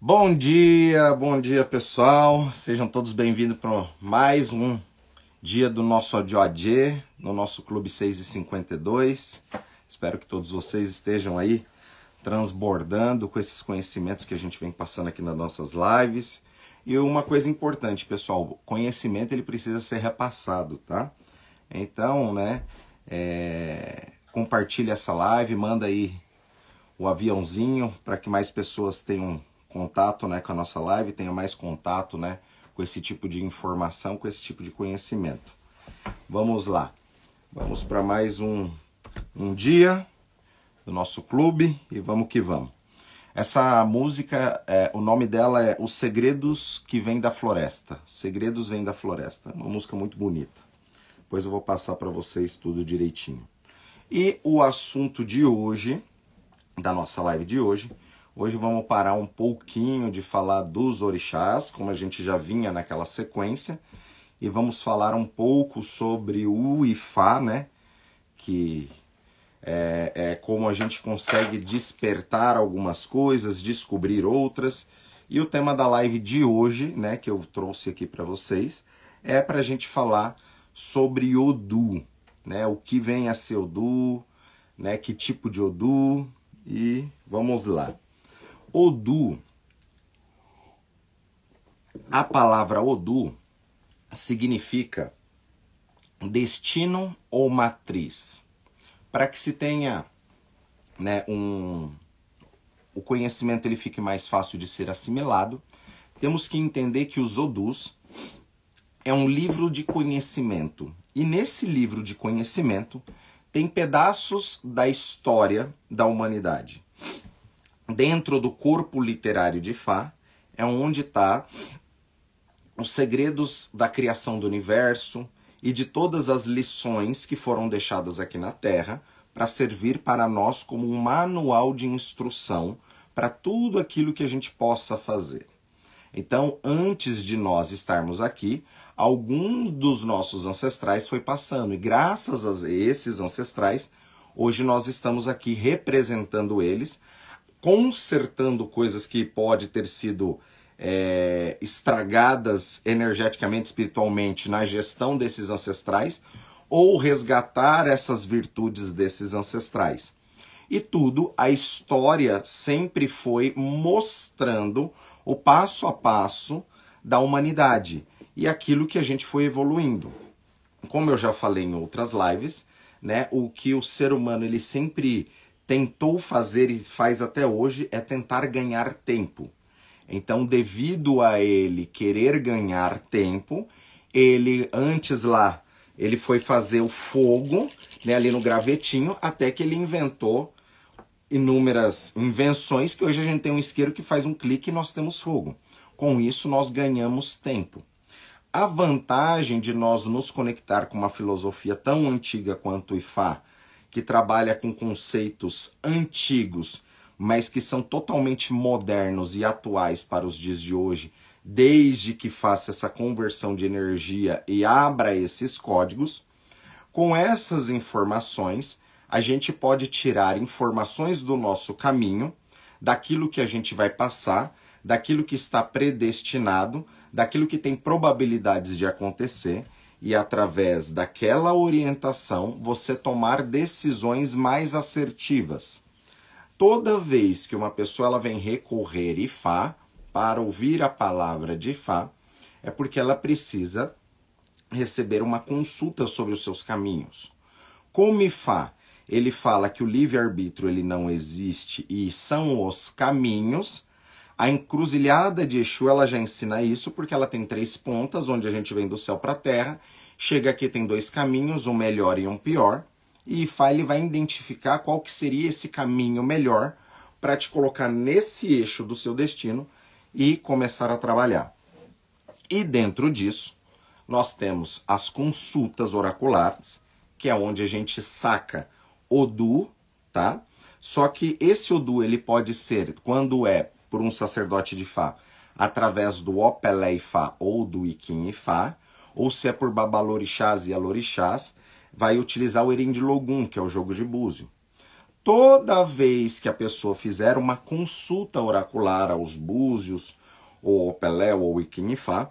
Bom dia, bom dia pessoal. Sejam todos bem-vindos para mais um dia do nosso ODOAD, no nosso Clube 6 e 52. Espero que todos vocês estejam aí transbordando com esses conhecimentos que a gente vem passando aqui nas nossas lives. E uma coisa importante, pessoal, conhecimento ele precisa ser repassado, tá? Então, né, é, compartilhe essa live, manda aí o aviãozinho para que mais pessoas tenham contato, né, com a nossa live, tenham mais contato, né, com esse tipo de informação, com esse tipo de conhecimento. Vamos lá. Vamos para mais um, um dia do nosso clube e vamos que vamos. Essa música, é, o nome dela é Os Segredos que Vêm da Floresta. Segredos Vêm da Floresta. Uma música muito bonita. Depois eu vou passar para vocês tudo direitinho. E o assunto de hoje, da nossa live de hoje, hoje vamos parar um pouquinho de falar dos orixás, como a gente já vinha naquela sequência, e vamos falar um pouco sobre o Ifá, né? Que é, é como a gente consegue despertar algumas coisas, descobrir outras. E o tema da live de hoje, né, que eu trouxe aqui para vocês, é para a gente falar sobre Odu, né, o que vem a ser Odu, né, que tipo de Odu, e vamos lá. Odu, a palavra Odu significa destino ou matriz para que se tenha né, um, o conhecimento ele fique mais fácil de ser assimilado, temos que entender que os Odus é um livro de conhecimento. E nesse livro de conhecimento tem pedaços da história da humanidade. Dentro do corpo literário de Fá é onde está os segredos da criação do universo, e de todas as lições que foram deixadas aqui na Terra para servir para nós como um manual de instrução para tudo aquilo que a gente possa fazer. Então, antes de nós estarmos aqui, alguns dos nossos ancestrais foi passando e graças a esses ancestrais, hoje nós estamos aqui representando eles, consertando coisas que pode ter sido é, estragadas energeticamente, espiritualmente na gestão desses ancestrais, ou resgatar essas virtudes desses ancestrais. E tudo, a história sempre foi mostrando o passo a passo da humanidade e aquilo que a gente foi evoluindo. Como eu já falei em outras lives, né, o que o ser humano ele sempre tentou fazer e faz até hoje é tentar ganhar tempo. Então, devido a ele querer ganhar tempo, ele antes lá, ele foi fazer o fogo, né, ali no gravetinho, até que ele inventou inúmeras invenções que hoje a gente tem um isqueiro que faz um clique e nós temos fogo. Com isso nós ganhamos tempo. A vantagem de nós nos conectar com uma filosofia tão antiga quanto o Ifá, que trabalha com conceitos antigos mas que são totalmente modernos e atuais para os dias de hoje, desde que faça essa conversão de energia e abra esses códigos. Com essas informações, a gente pode tirar informações do nosso caminho, daquilo que a gente vai passar, daquilo que está predestinado, daquilo que tem probabilidades de acontecer e através daquela orientação você tomar decisões mais assertivas toda vez que uma pessoa ela vem recorrer Ifá para ouvir a palavra de Ifá, é porque ela precisa receber uma consulta sobre os seus caminhos. Como Ifá, ele fala que o livre-arbítrio ele não existe e são os caminhos. A encruzilhada de Exu ela já ensina isso porque ela tem três pontas, onde a gente vem do céu para a terra. Chega aqui tem dois caminhos, um melhor e um pior e Ifá ele vai identificar qual que seria esse caminho melhor para te colocar nesse eixo do seu destino e começar a trabalhar. E dentro disso, nós temos as consultas oraculares, que é onde a gente saca Odu, tá? Só que esse Odu ele pode ser, quando é por um sacerdote de Fá, através do Opelé Ifá ou do Iquim Ifá, ou se é por Babalorixás e Alorixás, vai utilizar o Erin de Logum, que é o jogo de búzio. toda vez que a pessoa fizer uma consulta oracular aos búzios, ou ao Pelé, ou ao Iquinifá,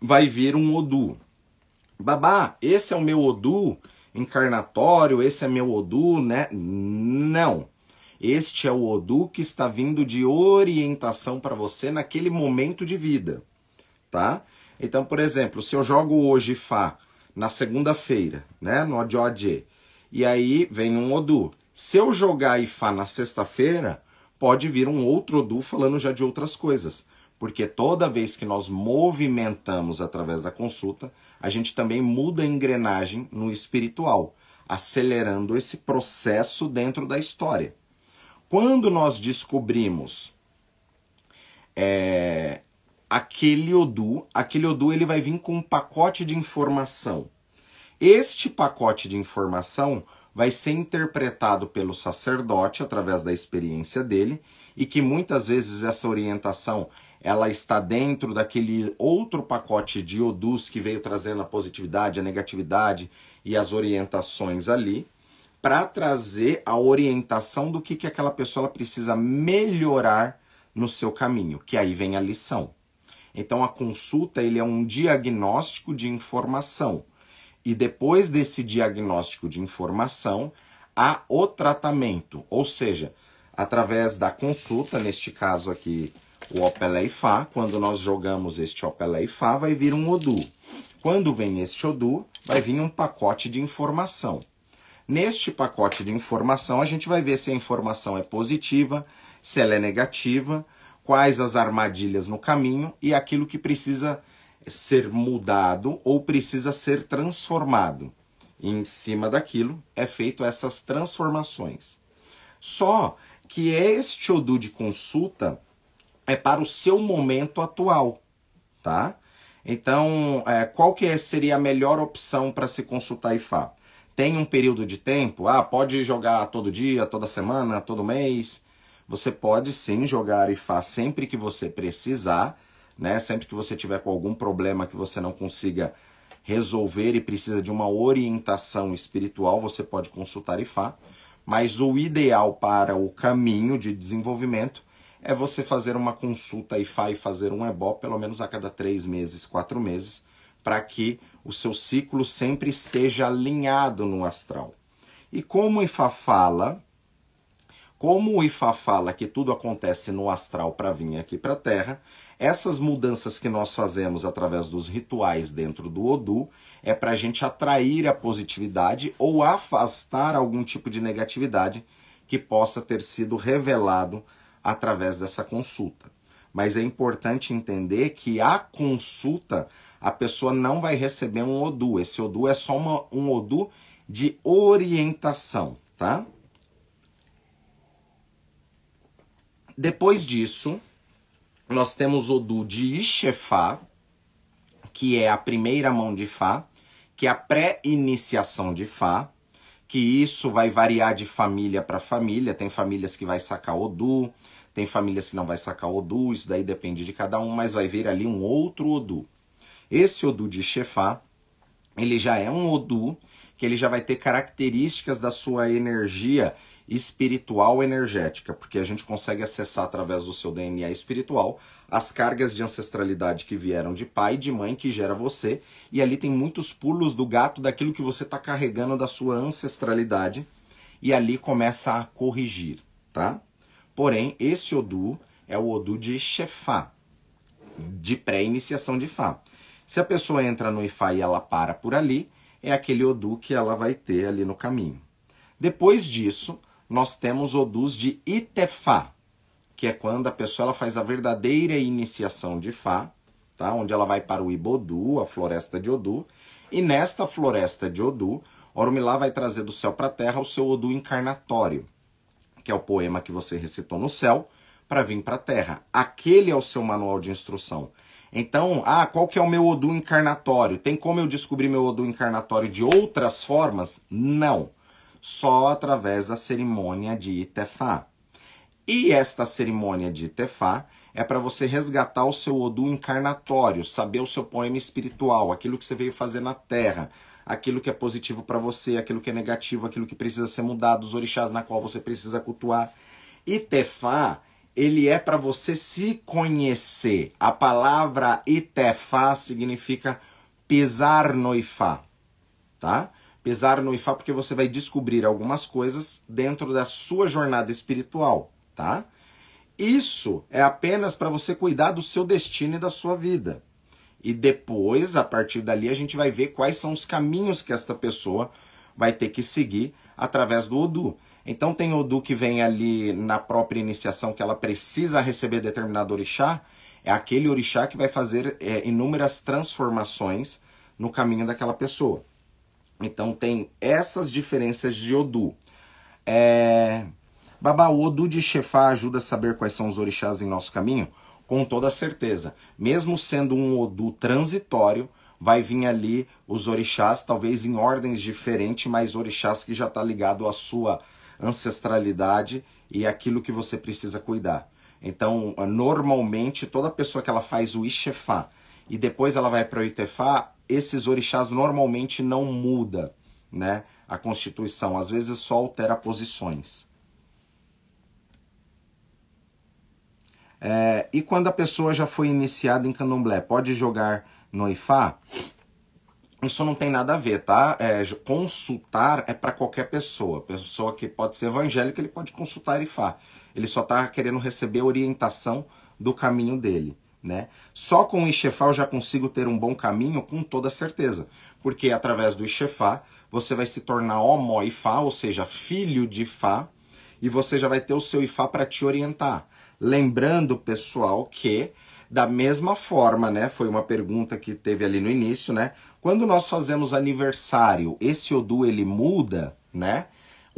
vai vir um Odu. Babá, esse é o meu Odu encarnatório, esse é meu Odu, né? Não. Este é o Odu que está vindo de orientação para você naquele momento de vida, tá? Então, por exemplo, se eu jogo hoje Fá na segunda-feira, né, no Odioje, e aí vem um Odu. Se eu jogar Ifá na sexta-feira, pode vir um outro Odu falando já de outras coisas. Porque toda vez que nós movimentamos através da consulta, a gente também muda a engrenagem no espiritual, acelerando esse processo dentro da história. Quando nós descobrimos é, aquele Odu, aquele Odu ele vai vir com um pacote de informação. Este pacote de informação vai ser interpretado pelo sacerdote através da experiência dele e que muitas vezes essa orientação ela está dentro daquele outro pacote de Odus que veio trazendo a positividade, a negatividade e as orientações ali para trazer a orientação do que, que aquela pessoa precisa melhorar no seu caminho, que aí vem a lição. Então a consulta ele é um diagnóstico de informação. E depois desse diagnóstico de informação, há o tratamento, ou seja, através da consulta, neste caso aqui, o Opelé Fá, quando nós jogamos este Opelé Fá, vai vir um Odu. Quando vem este Odu, vai vir um pacote de informação. Neste pacote de informação, a gente vai ver se a informação é positiva, se ela é negativa, quais as armadilhas no caminho e aquilo que precisa ser mudado ou precisa ser transformado. E em cima daquilo é feito essas transformações. Só que este Odu de consulta é para o seu momento atual, tá? Então, é, qual que seria a melhor opção para se consultar IFA? tem um período de tempo, ah, pode jogar todo dia, toda semana, todo mês. Você pode sim jogar faz sempre que você precisar, né? Sempre que você tiver com algum problema que você não consiga resolver e precisa de uma orientação espiritual, você pode consultar IFA. Mas o ideal para o caminho de desenvolvimento é você fazer uma consulta IFA e fazer um EBO pelo menos a cada três meses, quatro meses, para que o seu ciclo sempre esteja alinhado no astral. E como Ifá fala, como o Ifá fala que tudo acontece no astral para vir aqui para a Terra, essas mudanças que nós fazemos através dos rituais dentro do Odu é para a gente atrair a positividade ou afastar algum tipo de negatividade que possa ter sido revelado através dessa consulta mas é importante entender que a consulta a pessoa não vai receber um ODU. Esse ODU é só uma, um ODU de orientação, tá? Depois disso, nós temos o ODU de Ixefá, que é a primeira mão de Fá, que é a pré-iniciação de Fá, que isso vai variar de família para família. Tem famílias que vai sacar Odu, tem famílias que não vai sacar Odu, isso daí depende de cada um, mas vai vir ali um outro Odu. Esse Odu de Shefá, ele já é um Odu que ele já vai ter características da sua energia espiritual energética, porque a gente consegue acessar através do seu DNA espiritual as cargas de ancestralidade que vieram de pai e de mãe que gera você, e ali tem muitos pulos do gato daquilo que você está carregando da sua ancestralidade, e ali começa a corrigir, tá? Porém, esse Odu é o Odu de Shefá, de pré-iniciação de Fá. Se a pessoa entra no Ifá e ela para por ali, é aquele Odu que ela vai ter ali no caminho. Depois disso, nós temos Odus de Itefá, que é quando a pessoa ela faz a verdadeira iniciação de Fá, tá? onde ela vai para o Ibodu, a floresta de Odu, e nesta floresta de Odu, Orumilá vai trazer do céu para a terra o seu Odu encarnatório que é o poema que você recitou no céu, para vir para a Terra. Aquele é o seu manual de instrução. Então, ah, qual que é o meu Odu encarnatório? Tem como eu descobrir meu Odu encarnatório de outras formas? Não. Só através da cerimônia de Itefá. E esta cerimônia de Itefá é para você resgatar o seu Odu encarnatório, saber o seu poema espiritual, aquilo que você veio fazer na Terra, aquilo que é positivo para você, aquilo que é negativo, aquilo que precisa ser mudado, os orixás na qual você precisa cultuar. Itefá, ele é para você se conhecer. A palavra Itefá significa pisar no Ifá, tá? Pisar no Ifá porque você vai descobrir algumas coisas dentro da sua jornada espiritual, tá? Isso é apenas para você cuidar do seu destino e da sua vida. E depois, a partir dali, a gente vai ver quais são os caminhos que esta pessoa vai ter que seguir através do Odu. Então tem Odu que vem ali na própria iniciação que ela precisa receber determinado orixá, é aquele orixá que vai fazer é, inúmeras transformações no caminho daquela pessoa. Então tem essas diferenças de Odu. É... Babá, o Odu de Chefá ajuda a saber quais são os orixás em nosso caminho? Com toda certeza. Mesmo sendo um Odu transitório, vai vir ali os orixás, talvez em ordens diferentes, mas orixás que já está ligado à sua ancestralidade e aquilo que você precisa cuidar. Então, normalmente, toda pessoa que ela faz o Ixefá e depois ela vai para o Itefá, esses orixás normalmente não muda, né? A constituição, às vezes só altera posições. É, e quando a pessoa já foi iniciada em candomblé, pode jogar no Ifá? Isso não tem nada a ver, tá? É, consultar é para qualquer pessoa. Pessoa que pode ser evangélica, ele pode consultar Ifá. Ele só está querendo receber orientação do caminho dele. Né? Só com o Ixefá eu já consigo ter um bom caminho com toda certeza. Porque através do Ixefá você vai se tornar Homo Ifá, ou seja, filho de Ifá, e você já vai ter o seu Ifá para te orientar. Lembrando, pessoal, que da mesma forma, né? Foi uma pergunta que teve ali no início, né? Quando nós fazemos aniversário, esse Odu ele muda, né?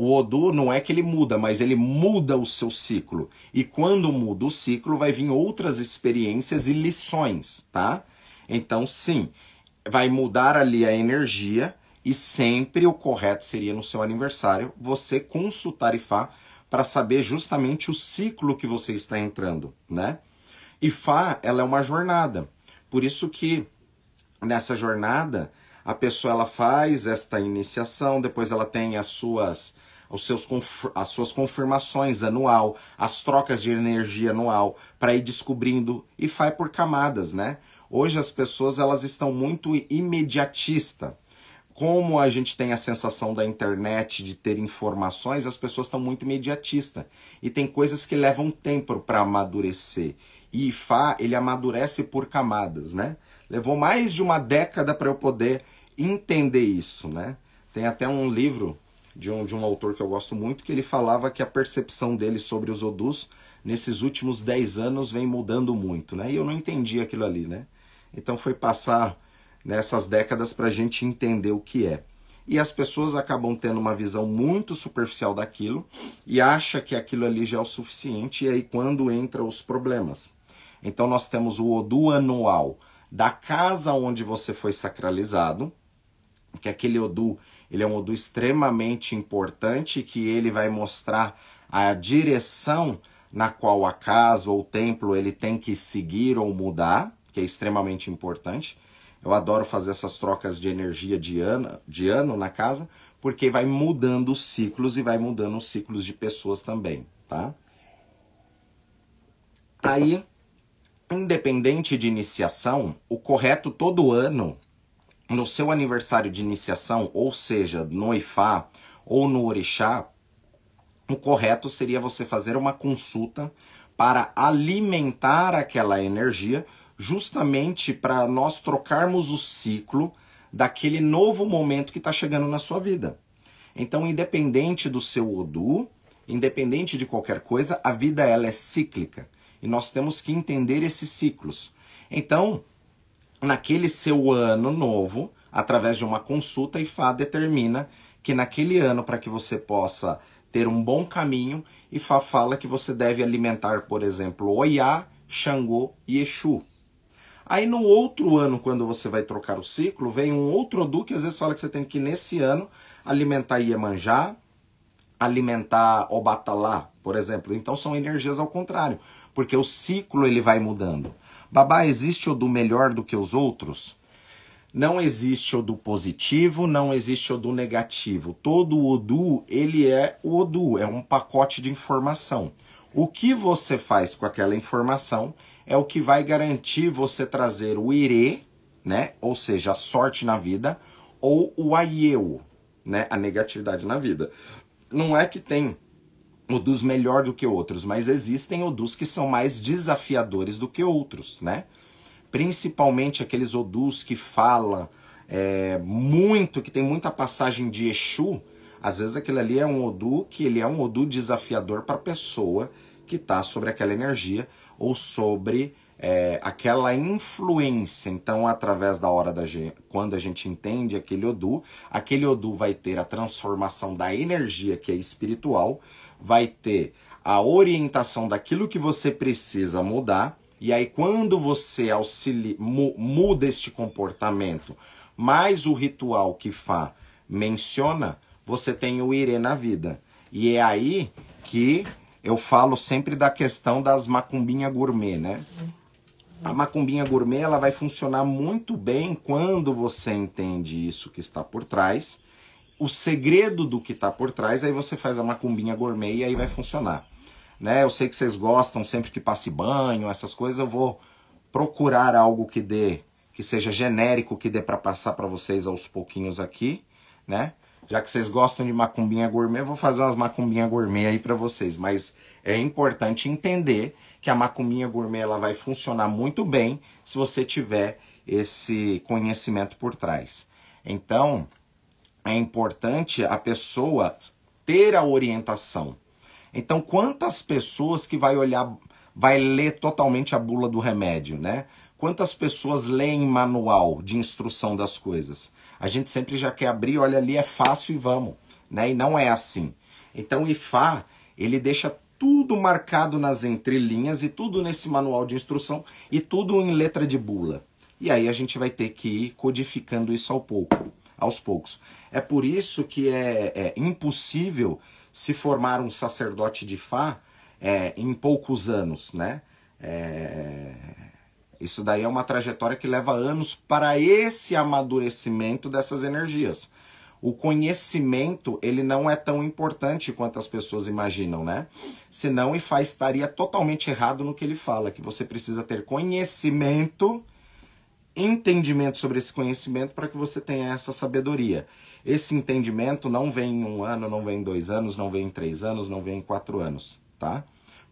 O Odu não é que ele muda, mas ele muda o seu ciclo. E quando muda o ciclo, vai vir outras experiências e lições, tá? Então, sim, vai mudar ali a energia e sempre o correto seria no seu aniversário você consultar Ifá para saber justamente o ciclo que você está entrando, né? Ifá, ela é uma jornada. Por isso que nessa jornada a pessoa ela faz esta iniciação, depois ela tem as suas os seus, as suas confirmações anual, as trocas de energia anual, para ir descobrindo e faz por camadas, né? Hoje as pessoas elas estão muito imediatista como a gente tem a sensação da internet de ter informações, as pessoas estão muito imediatistas. E tem coisas que levam tempo para amadurecer. E Ifá, ele amadurece por camadas, né? Levou mais de uma década para eu poder entender isso, né? Tem até um livro de um, de um autor que eu gosto muito que ele falava que a percepção dele sobre os Odus nesses últimos 10 anos vem mudando muito, né? E eu não entendi aquilo ali, né? Então foi passar nessas décadas para a gente entender o que é. E as pessoas acabam tendo uma visão muito superficial daquilo e acha que aquilo ali já é o suficiente, e aí quando entra os problemas. Então nós temos o Odu anual da casa onde você foi sacralizado, que aquele Odu ele é um Odu extremamente importante, que ele vai mostrar a direção na qual a casa ou o templo ele tem que seguir ou mudar, que é extremamente importante. Eu adoro fazer essas trocas de energia de ano, de ano na casa, porque vai mudando os ciclos e vai mudando os ciclos de pessoas também, tá? Aí, independente de iniciação, o correto todo ano, no seu aniversário de iniciação, ou seja, no Ifá ou no Orixá, o correto seria você fazer uma consulta para alimentar aquela energia justamente para nós trocarmos o ciclo daquele novo momento que está chegando na sua vida. Então, independente do seu Odu, independente de qualquer coisa, a vida ela é cíclica e nós temos que entender esses ciclos. Então, naquele seu ano novo, através de uma consulta, Ifá determina que naquele ano, para que você possa ter um bom caminho, Ifá fala que você deve alimentar, por exemplo, Oiá, Xangô e Exu. Aí no outro ano, quando você vai trocar o ciclo, vem um outro Odu que às vezes fala que você tem que, nesse ano, alimentar Iemanjá, alimentar Obatalá, por exemplo. Então são energias ao contrário, porque o ciclo ele vai mudando. Babá, existe Odu melhor do que os outros? não existe Odu positivo, não existe Odu negativo. Todo Odu, ele é o Odu, é um pacote de informação. O que você faz com aquela informação é o que vai garantir você trazer o ire, né? Ou seja, a sorte na vida, ou o aieu, né? A negatividade na vida. Não é que tem odus melhor do que outros, mas existem odus que são mais desafiadores do que outros, né? principalmente aqueles odus que falam é, muito, que tem muita passagem de Exu, às vezes aquele ali é um odu que ele é um odu desafiador para a pessoa que está sobre aquela energia ou sobre é, aquela influência. Então, através da hora da gente, quando a gente entende aquele odu, aquele odu vai ter a transformação da energia que é espiritual, vai ter a orientação daquilo que você precisa mudar e aí, quando você auxilia, muda este comportamento, mais o ritual que Fá menciona, você tem o Irê na vida. E é aí que eu falo sempre da questão das macumbinha gourmet, né? A macumbinha gourmet ela vai funcionar muito bem quando você entende isso que está por trás. O segredo do que está por trás, aí você faz a macumbinha gourmet e aí vai funcionar né? Eu sei que vocês gostam sempre que passe banho, essas coisas, eu vou procurar algo que dê, que seja genérico, que dê para passar para vocês aos pouquinhos aqui, né? Já que vocês gostam de macumbinha gourmet, eu vou fazer umas macumbinha gourmet aí para vocês, mas é importante entender que a macumbinha gourmet ela vai funcionar muito bem se você tiver esse conhecimento por trás. Então, é importante a pessoa ter a orientação, então, quantas pessoas que vai olhar, vai ler totalmente a bula do remédio, né? Quantas pessoas leem manual de instrução das coisas? A gente sempre já quer abrir, olha ali, é fácil e vamos, né? E não é assim. Então, o IFA, ele deixa tudo marcado nas entrelinhas e tudo nesse manual de instrução e tudo em letra de bula. E aí a gente vai ter que ir codificando isso ao pouco, aos poucos. É por isso que é, é impossível se formar um sacerdote de Fá é, em poucos anos, né? É, isso daí é uma trajetória que leva anos para esse amadurecimento dessas energias. O conhecimento, ele não é tão importante quanto as pessoas imaginam, né? Senão Ifá estaria totalmente errado no que ele fala, que você precisa ter conhecimento, entendimento sobre esse conhecimento para que você tenha essa sabedoria. Esse entendimento não vem em um ano, não vem em dois anos, não vem em três anos, não vem em quatro anos, tá?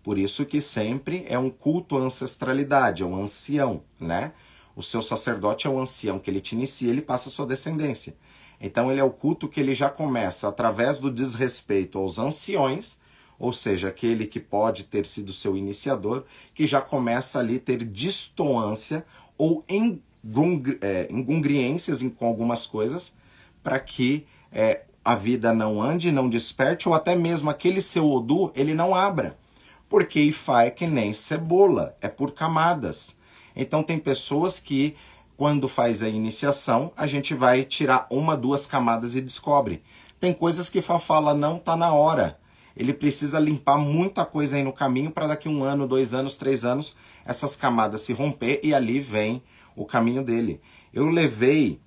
Por isso que sempre é um culto à ancestralidade, é um ancião, né? O seu sacerdote é um ancião que ele te inicia, ele passa a sua descendência. Então ele é o culto que ele já começa através do desrespeito aos anciões, ou seja, aquele que pode ter sido seu iniciador, que já começa ali ter distoância ou engongriências com algumas coisas para que é, a vida não ande, não desperte, ou até mesmo aquele seu Odu ele não abra. Porque Ifá é que nem cebola, é por camadas. Então tem pessoas que, quando faz a iniciação, a gente vai tirar uma, duas camadas e descobre. Tem coisas que Fá fala, não tá na hora. Ele precisa limpar muita coisa aí no caminho para daqui um ano, dois anos, três anos, essas camadas se romper e ali vem o caminho dele. Eu levei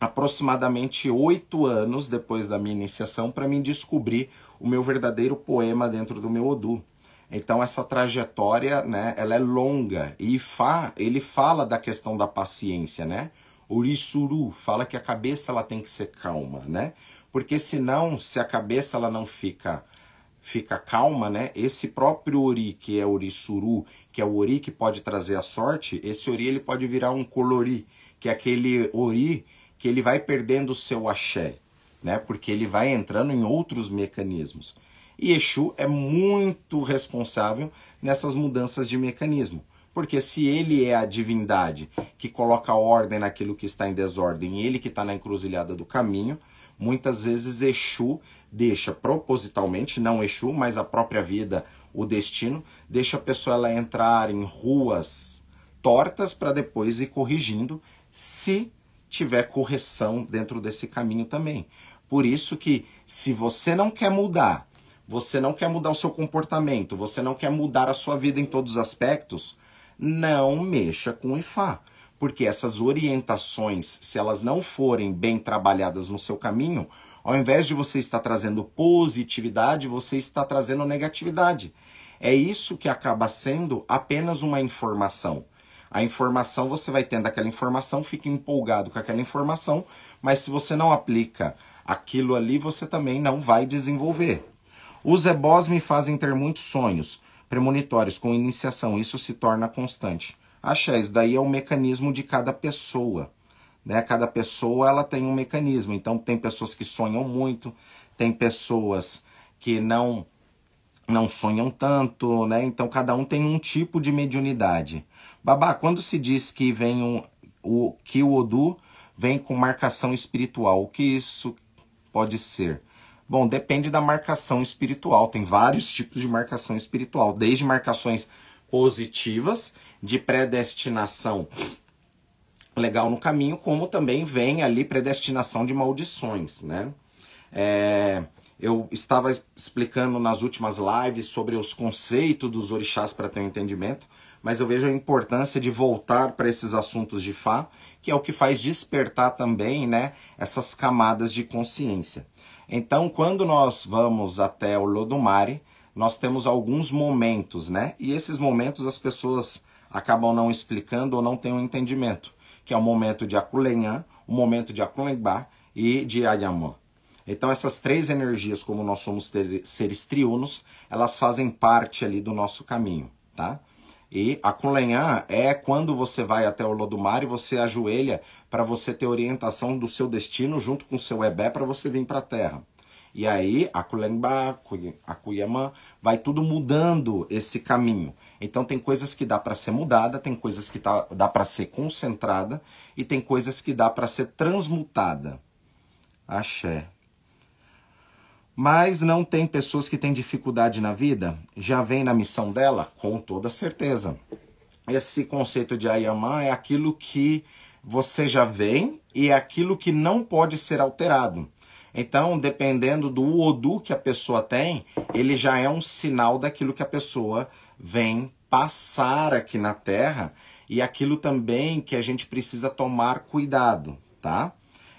aproximadamente oito anos depois da minha iniciação para mim descobrir o meu verdadeiro poema dentro do meu Odu. Então essa trajetória, né, ela é longa e Fá, ele fala da questão da paciência, né? Urisuru fala que a cabeça ela tem que ser calma, né? Porque senão, se a cabeça ela não fica fica calma, né? Esse próprio ori que é urisuru, que é o ori que pode trazer a sorte, esse ori ele pode virar um colori, que é aquele ori que ele vai perdendo o seu axé, né? Porque ele vai entrando em outros mecanismos. E Exu é muito responsável nessas mudanças de mecanismo. Porque se ele é a divindade que coloca ordem naquilo que está em desordem, ele que está na encruzilhada do caminho, muitas vezes Exu deixa propositalmente, não Exu, mas a própria vida, o destino, deixa a pessoa ela entrar em ruas tortas para depois ir corrigindo, se tiver correção dentro desse caminho também. Por isso que se você não quer mudar, você não quer mudar o seu comportamento, você não quer mudar a sua vida em todos os aspectos, não mexa com o Ifá. Porque essas orientações, se elas não forem bem trabalhadas no seu caminho, ao invés de você estar trazendo positividade, você está trazendo negatividade. É isso que acaba sendo apenas uma informação. A informação, você vai tendo aquela informação, fica empolgado com aquela informação, mas se você não aplica aquilo ali, você também não vai desenvolver. Os ebós me fazem ter muitos sonhos premonitórios com iniciação, isso se torna constante. Axé, isso daí é o mecanismo de cada pessoa. Né? Cada pessoa ela tem um mecanismo. Então tem pessoas que sonham muito, tem pessoas que não não sonham tanto, né? Então cada um tem um tipo de mediunidade. Babá, quando se diz que vem um, o que o Odu vem com marcação espiritual, o que isso pode ser? Bom, depende da marcação espiritual. Tem vários tipos de marcação espiritual, desde marcações positivas de predestinação legal no caminho, como também vem ali predestinação de maldições, né? É, eu estava explicando nas últimas lives sobre os conceitos dos orixás para ter um entendimento, mas eu vejo a importância de voltar para esses assuntos de Fá, que é o que faz despertar também, né, essas camadas de consciência. Então, quando nós vamos até o Lodumare, nós temos alguns momentos, né? E esses momentos as pessoas acabam não explicando ou não têm um entendimento que é o momento de Akulenhan, o momento de Akulengba e de Ayamã. Então essas três energias, como nós somos seres triunos, elas fazem parte ali do nosso caminho, tá? E a é quando você vai até o Lodumar e você ajoelha para você ter orientação do seu destino junto com o seu Ebé para você vir para a Terra. E aí a Kulenba, a Kuyama, vai tudo mudando esse caminho. Então tem coisas que dá para ser mudada, tem coisas que tá, dá para ser concentrada e tem coisas que dá para ser transmutada. Axé. Mas não tem pessoas que têm dificuldade na vida? Já vem na missão dela? Com toda certeza. Esse conceito de Ayamã é aquilo que você já vem e é aquilo que não pode ser alterado. Então, dependendo do Odu que a pessoa tem, ele já é um sinal daquilo que a pessoa vem passar aqui na Terra e aquilo também que a gente precisa tomar cuidado, tá?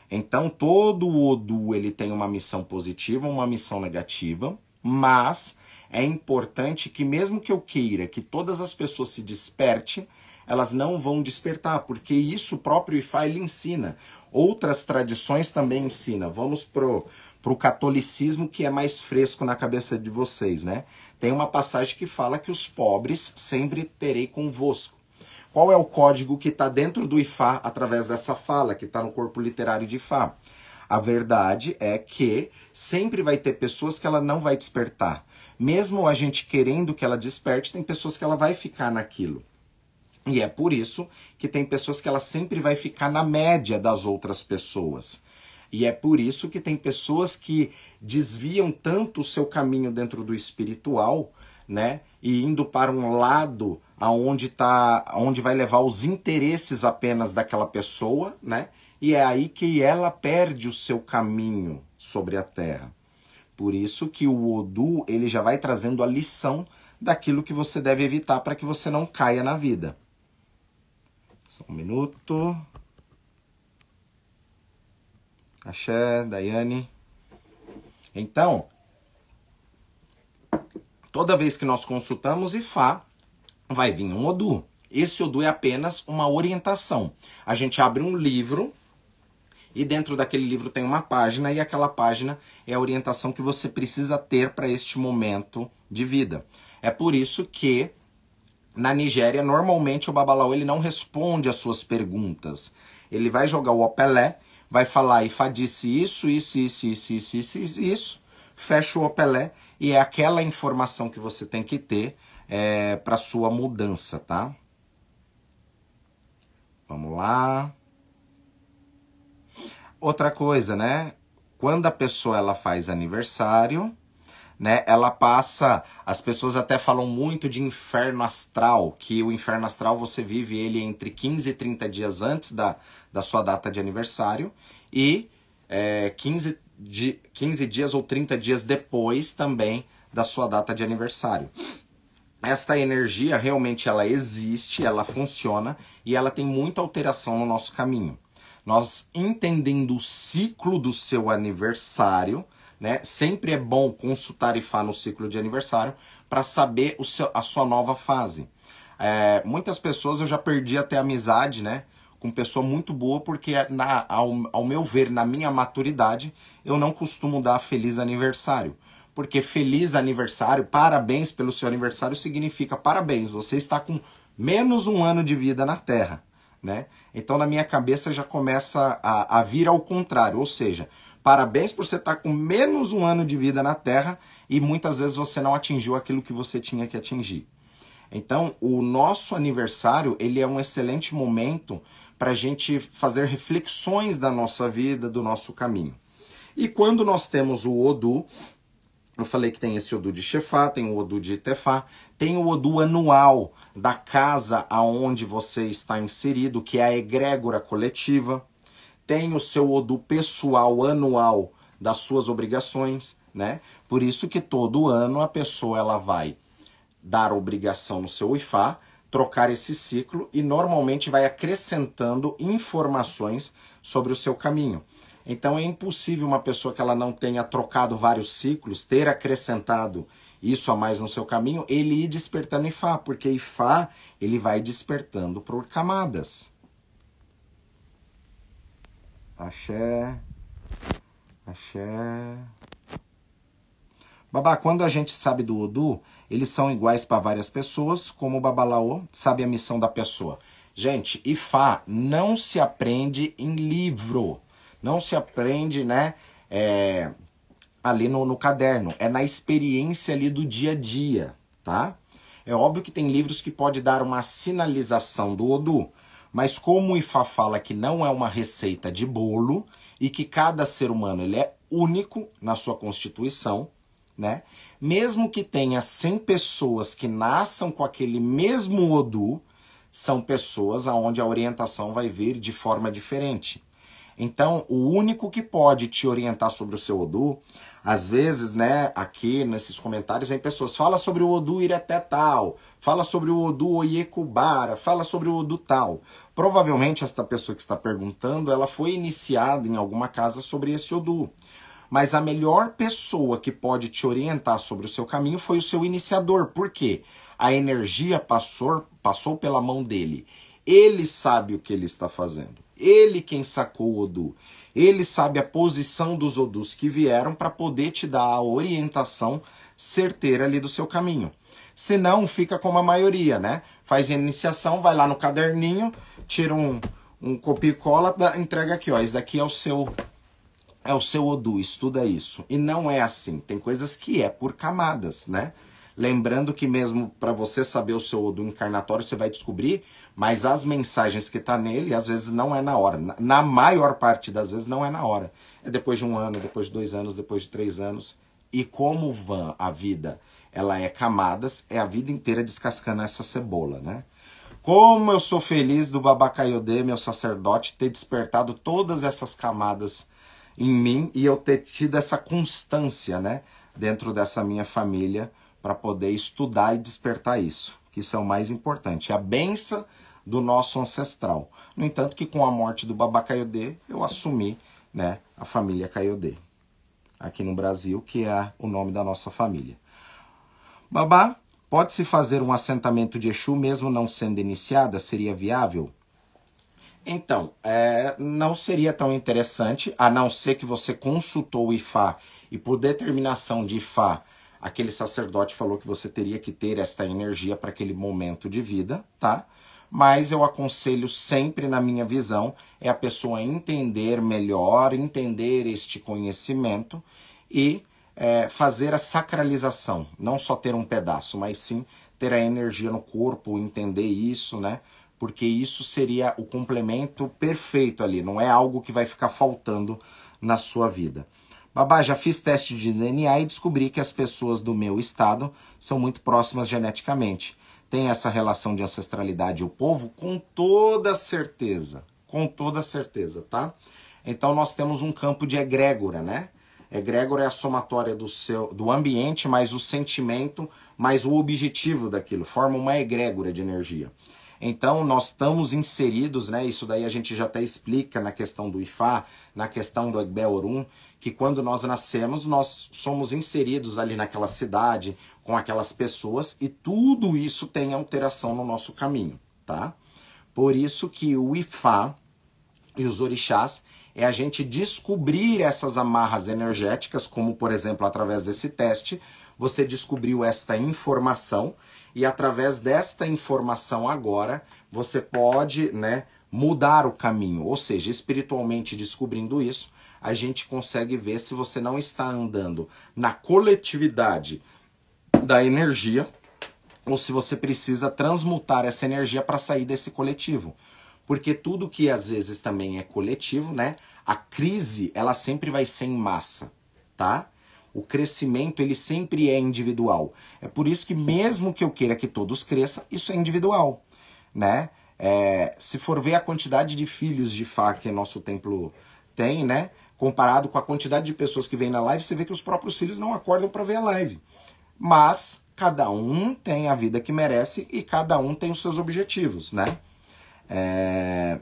Então todo o Odu ele tem uma missão positiva, uma missão negativa, mas é importante que mesmo que eu queira que todas as pessoas se despertem, elas não vão despertar, porque isso o próprio Ifá ele ensina. Outras tradições também ensina. Vamos pro pro catolicismo que é mais fresco na cabeça de vocês, né? Tem uma passagem que fala que os pobres sempre terei convosco. Qual é o código que está dentro do Ifá através dessa fala, que está no corpo literário de Ifá? A verdade é que sempre vai ter pessoas que ela não vai despertar. Mesmo a gente querendo que ela desperte, tem pessoas que ela vai ficar naquilo. E é por isso que tem pessoas que ela sempre vai ficar na média das outras pessoas. E é por isso que tem pessoas que desviam tanto o seu caminho dentro do espiritual, né? E indo para um lado aonde tá, onde vai levar os interesses apenas daquela pessoa, né? E é aí que ela perde o seu caminho sobre a terra. Por isso que o Odu, ele já vai trazendo a lição daquilo que você deve evitar para que você não caia na vida. Só um minuto. Axé, Daiane. Então, toda vez que nós consultamos Ifá, vai vir um Odu. Esse Odu é apenas uma orientação. A gente abre um livro e dentro daquele livro tem uma página e aquela página é a orientação que você precisa ter para este momento de vida. É por isso que na Nigéria normalmente o Babalau ele não responde às suas perguntas. Ele vai jogar o opelé vai falar Ifá disse isso, isso, isso, isso, isso, isso, isso, isso, fecha o Opelé e é aquela informação que você tem que ter é, para sua mudança, tá? Vamos lá. Outra coisa, né? Quando a pessoa ela faz aniversário, né? Ela passa, as pessoas até falam muito de inferno astral, que o inferno astral você vive ele entre 15 e 30 dias antes da, da sua data de aniversário e é, 15, di, 15 dias ou 30 dias depois também da sua data de aniversário. esta energia realmente ela existe, ela funciona e ela tem muita alteração no nosso caminho. Nós entendendo o ciclo do seu aniversário, né? Sempre é bom consultar Ifá no ciclo de aniversário para saber o seu, a sua nova fase. É, muitas pessoas eu já perdi até amizade, né? Com pessoa muito boa, porque na, ao, ao meu ver, na minha maturidade, eu não costumo dar feliz aniversário porque feliz aniversário, parabéns pelo seu aniversário significa parabéns, você está com menos um ano de vida na Terra, né? Então na minha cabeça já começa a, a vir ao contrário, ou seja, parabéns por você estar com menos um ano de vida na Terra e muitas vezes você não atingiu aquilo que você tinha que atingir. Então o nosso aniversário ele é um excelente momento para a gente fazer reflexões da nossa vida, do nosso caminho. E quando nós temos o Odu, eu falei que tem esse Odu de Shefá, tem o Odu de Tefá, tem o Odu anual da casa aonde você está inserido, que é a egrégora coletiva. Tem o seu Odu pessoal anual das suas obrigações, né? Por isso que todo ano a pessoa ela vai dar obrigação no seu IFA, trocar esse ciclo e normalmente vai acrescentando informações sobre o seu caminho. Então é impossível uma pessoa que ela não tenha trocado vários ciclos ter acrescentado isso a mais no seu caminho, ele ir despertando Ifá, porque Ifá ele vai despertando por camadas. Axé, axé. Babá, quando a gente sabe do Odu, eles são iguais para várias pessoas, como o Babalaô sabe a missão da pessoa. Gente, Ifá não se aprende em livro. Não se aprende, né? É, ali no, no caderno. É na experiência ali do dia a dia, tá? É óbvio que tem livros que pode dar uma sinalização do Odu, mas como o Ifá fala que não é uma receita de bolo e que cada ser humano ele é único na sua constituição, né? Mesmo que tenha 100 pessoas que nasçam com aquele mesmo Odu, são pessoas aonde a orientação vai vir de forma diferente. Então, o único que pode te orientar sobre o seu Odu, às vezes, né, aqui nesses comentários vem pessoas, fala sobre o Odu Ireté tal, fala sobre o Odu Oyekubara, fala sobre o Odu tal. Provavelmente esta pessoa que está perguntando, ela foi iniciada em alguma casa sobre esse Odu. Mas a melhor pessoa que pode te orientar sobre o seu caminho foi o seu iniciador. Por quê? A energia passou, passou pela mão dele. Ele sabe o que ele está fazendo. Ele quem sacou o Odu. Ele sabe a posição dos Odus que vieram para poder te dar a orientação certeira ali do seu caminho. Se não, fica como a maioria, né? Faz iniciação, vai lá no caderninho, tira um, um copia e cola, entrega aqui, ó. Esse daqui é o seu é o seu Odu, estuda isso. E não é assim. Tem coisas que é por camadas, né? Lembrando que mesmo para você saber o seu Odu encarnatório, você vai descobrir, mas as mensagens que tá nele, às vezes não é na hora. Na maior parte das vezes não é na hora. É depois de um ano, depois de dois anos, depois de três anos. E como van a vida, ela é camadas, é a vida inteira descascando essa cebola, né? Como eu sou feliz do Babacaiodê, meu sacerdote, ter despertado todas essas camadas em mim e eu ter tido essa constância, né? Dentro dessa minha família para poder estudar e despertar isso, que isso é o mais importante, a benção do nosso ancestral. No entanto, que com a morte do Babá Caiodê, eu assumi né, a família Caiodê, aqui no Brasil, que é o nome da nossa família. Babá, pode-se fazer um assentamento de Exu mesmo não sendo iniciada? Seria viável? Então, é, não seria tão interessante, a não ser que você consultou o IFA e por determinação de IFA aquele sacerdote falou que você teria que ter esta energia para aquele momento de vida, tá? Mas eu aconselho sempre, na minha visão, é a pessoa entender melhor, entender este conhecimento e é, fazer a sacralização. Não só ter um pedaço, mas sim ter a energia no corpo, entender isso, né? Porque isso seria o complemento perfeito ali, não é algo que vai ficar faltando na sua vida. Babá, já fiz teste de DNA e descobri que as pessoas do meu estado são muito próximas geneticamente. Tem essa relação de ancestralidade o povo? Com toda certeza. Com toda certeza, tá? Então nós temos um campo de egrégora, né? Egrégora é a somatória do seu do ambiente mais o sentimento mais o objetivo daquilo, forma uma egrégora de energia. Então nós estamos inseridos, né? Isso daí a gente já até explica na questão do Ifá, na questão do Egbel Orum, que quando nós nascemos, nós somos inseridos ali naquela cidade, com aquelas pessoas, e tudo isso tem alteração no nosso caminho, tá? Por isso que o Ifá e os orixás é a gente descobrir essas amarras energéticas, como por exemplo através desse teste, você descobriu esta informação e através desta informação agora você pode, né, mudar o caminho, ou seja, espiritualmente descobrindo isso, a gente consegue ver se você não está andando na coletividade da energia ou se você precisa transmutar essa energia para sair desse coletivo. Porque tudo que às vezes também é coletivo, né? A crise, ela sempre vai ser em massa, tá? O crescimento, ele sempre é individual. É por isso que mesmo que eu queira que todos cresçam, isso é individual, né? É, se for ver a quantidade de filhos de Fá que nosso templo tem, né? Comparado com a quantidade de pessoas que vêm na live, você vê que os próprios filhos não acordam para ver a live. Mas cada um tem a vida que merece e cada um tem os seus objetivos, né? É...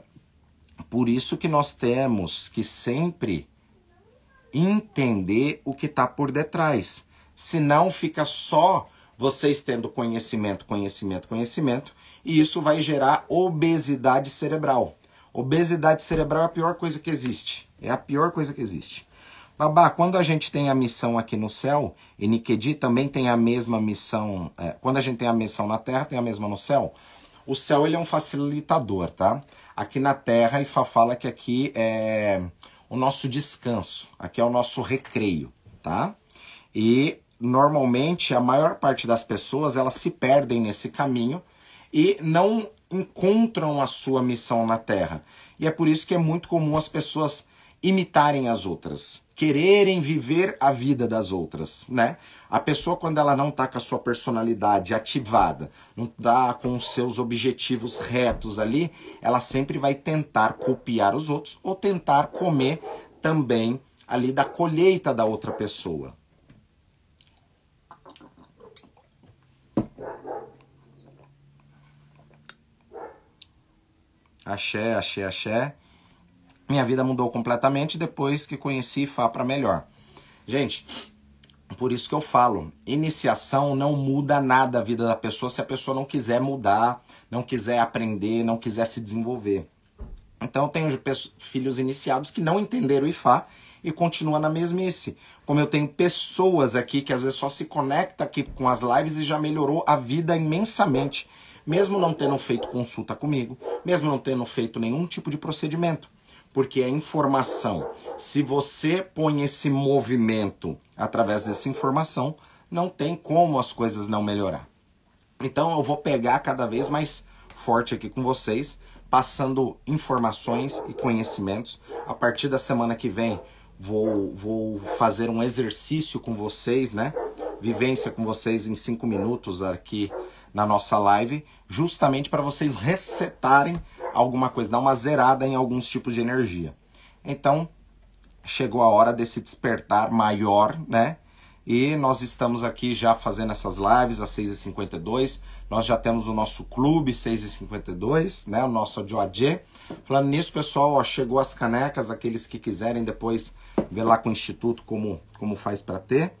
Por isso que nós temos que sempre entender o que está por detrás. Senão fica só vocês tendo conhecimento, conhecimento, conhecimento, e isso vai gerar obesidade cerebral. Obesidade cerebral é a pior coisa que existe. É a pior coisa que existe. Babá, quando a gente tem a missão aqui no céu, e Nikedi também tem a mesma missão, é, quando a gente tem a missão na Terra, tem a mesma no céu, o céu ele é um facilitador, tá? Aqui na Terra, Ifá fala que aqui é o nosso descanso, aqui é o nosso recreio, tá? E normalmente a maior parte das pessoas elas se perdem nesse caminho e não encontram a sua missão na Terra. E é por isso que é muito comum as pessoas imitarem as outras, quererem viver a vida das outras, né? A pessoa quando ela não tá com a sua personalidade ativada, não tá com os seus objetivos retos ali, ela sempre vai tentar copiar os outros ou tentar comer também ali da colheita da outra pessoa. Axé, axé, axé. Minha vida mudou completamente depois que conheci Fá para melhor. Gente, por isso que eu falo, iniciação não muda nada a vida da pessoa se a pessoa não quiser mudar, não quiser aprender, não quiser se desenvolver. Então eu tenho filhos iniciados que não entenderam o Ifá e continua na mesmice. Como eu tenho pessoas aqui que às vezes só se conecta aqui com as lives e já melhorou a vida imensamente, mesmo não tendo feito consulta comigo, mesmo não tendo feito nenhum tipo de procedimento porque é informação. Se você põe esse movimento através dessa informação, não tem como as coisas não melhorar. Então eu vou pegar cada vez mais forte aqui com vocês, passando informações e conhecimentos. A partir da semana que vem, vou, vou fazer um exercício com vocês, né? Vivência com vocês em cinco minutos aqui na nossa live, justamente para vocês resetarem alguma coisa, dar uma zerada em alguns tipos de energia. Então, chegou a hora desse despertar maior, né? E nós estamos aqui já fazendo essas lives às 6h52. Nós já temos o nosso clube 6h52, né? O nosso Adjoadje. Falando nisso, pessoal, ó, chegou as canecas, aqueles que quiserem depois ver lá com o Instituto como, como faz para ter.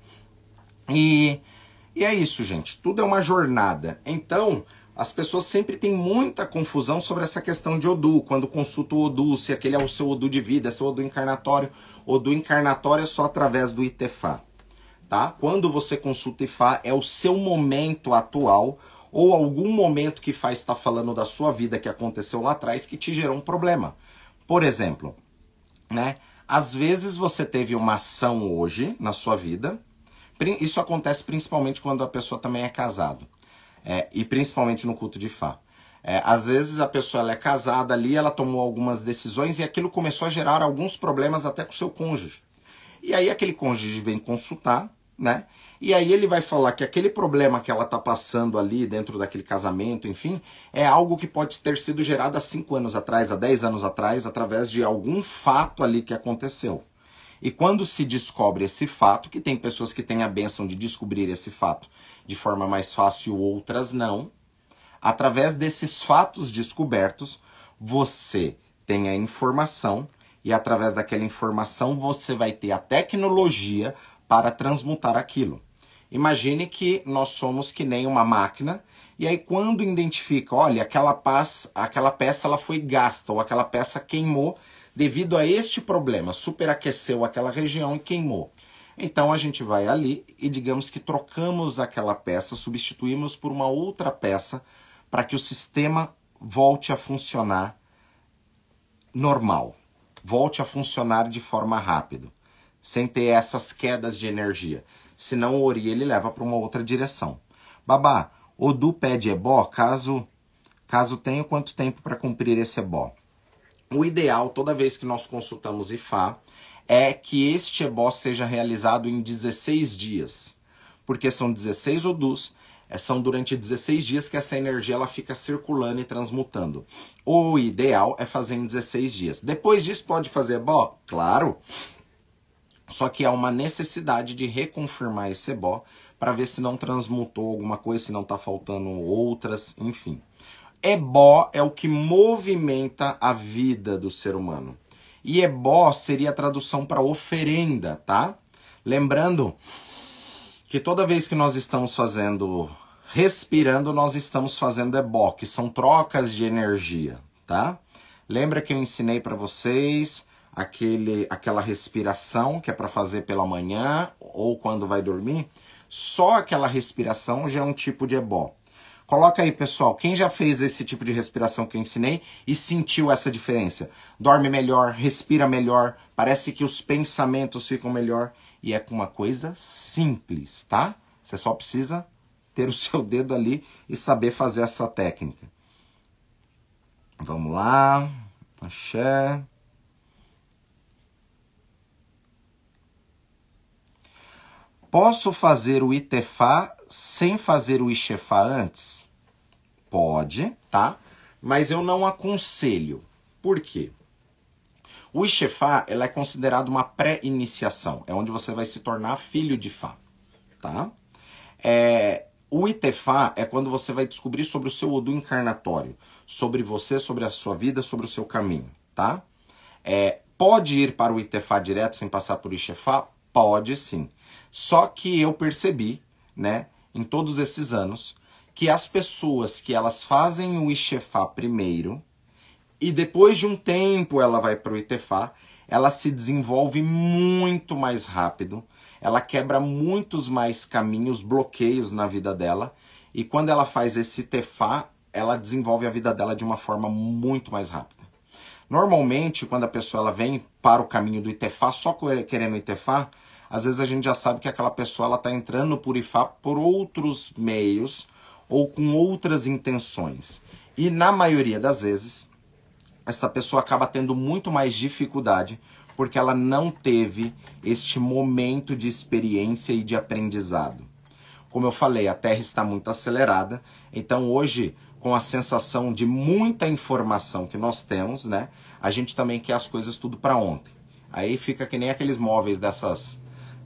E, e é isso, gente. Tudo é uma jornada. Então, as pessoas sempre têm muita confusão sobre essa questão de Odu, quando consulta o Odu, se aquele é o seu Odu de vida, é o Odu encarnatório. Odu encarnatório é só através do Itefá. Tá? Quando você consulta Ifá, é o seu momento atual ou algum momento que faz estar tá falando da sua vida que aconteceu lá atrás que te gerou um problema. Por exemplo, né? Às vezes você teve uma ação hoje na sua vida. Isso acontece principalmente quando a pessoa também é casado é, e principalmente no culto de Fá. É, às vezes a pessoa ela é casada ali, ela tomou algumas decisões e aquilo começou a gerar alguns problemas até com o seu cônjuge. E aí aquele cônjuge vem consultar, né? E aí ele vai falar que aquele problema que ela está passando ali dentro daquele casamento, enfim, é algo que pode ter sido gerado há 5 anos atrás, há 10 anos atrás, através de algum fato ali que aconteceu. E quando se descobre esse fato, que tem pessoas que têm a benção de descobrir esse fato de forma mais fácil, outras não, através desses fatos descobertos, você tem a informação e através daquela informação você vai ter a tecnologia para transmutar aquilo. Imagine que nós somos que nem uma máquina e aí quando identifica, olha, aquela, paz, aquela peça ela foi gasta ou aquela peça queimou devido a este problema, superaqueceu aquela região e queimou. Então a gente vai ali e digamos que trocamos aquela peça, substituímos por uma outra peça para que o sistema volte a funcionar normal, volte a funcionar de forma rápida, sem ter essas quedas de energia. Senão o Ori ele leva para uma outra direção. Babá, Odu pede ebó caso caso tenha quanto tempo para cumprir esse ebó. O ideal, toda vez que nós consultamos IFA, é que este ebó seja realizado em 16 dias. Porque são 16 odus, é, são durante 16 dias que essa energia ela fica circulando e transmutando. O ideal é fazer em 16 dias. Depois disso pode fazer ebó? Claro. Só que há uma necessidade de reconfirmar esse ebó para ver se não transmutou alguma coisa, se não está faltando outras, enfim. Ebó é o que movimenta a vida do ser humano. E ebó seria a tradução para oferenda, tá? Lembrando que toda vez que nós estamos fazendo respirando, nós estamos fazendo ebó, que são trocas de energia, tá? Lembra que eu ensinei para vocês aquele aquela respiração que é para fazer pela manhã ou quando vai dormir? Só aquela respiração já é um tipo de ebó. Coloca aí, pessoal, quem já fez esse tipo de respiração que eu ensinei e sentiu essa diferença? Dorme melhor, respira melhor, parece que os pensamentos ficam melhor e é com uma coisa simples, tá? Você só precisa ter o seu dedo ali e saber fazer essa técnica. Vamos lá. Axé. Posso fazer o Itefá sem fazer o Ixefá antes? Pode, tá? Mas eu não aconselho. Por quê? O Ixefá ela é considerado uma pré-iniciação. É onde você vai se tornar filho de Fá, tá? É, o Itefá é quando você vai descobrir sobre o seu Odu encarnatório, sobre você, sobre a sua vida, sobre o seu caminho, tá? É, pode ir para o Itefá direto sem passar por Ixefá? Pode sim. Só que eu percebi, né, em todos esses anos, que as pessoas que elas fazem o Ixefá primeiro e depois de um tempo ela vai para o Itefá, ela se desenvolve muito mais rápido, ela quebra muitos mais caminhos, bloqueios na vida dela, e quando ela faz esse Itefá, ela desenvolve a vida dela de uma forma muito mais rápida. Normalmente, quando a pessoa ela vem para o caminho do Itefá, só querendo Itefá, às vezes a gente já sabe que aquela pessoa ela está entrando no Purifá por outros meios ou com outras intenções. E na maioria das vezes, essa pessoa acaba tendo muito mais dificuldade porque ela não teve este momento de experiência e de aprendizado. Como eu falei, a Terra está muito acelerada, então hoje, com a sensação de muita informação que nós temos, né, a gente também quer as coisas tudo para ontem. Aí fica que nem aqueles móveis dessas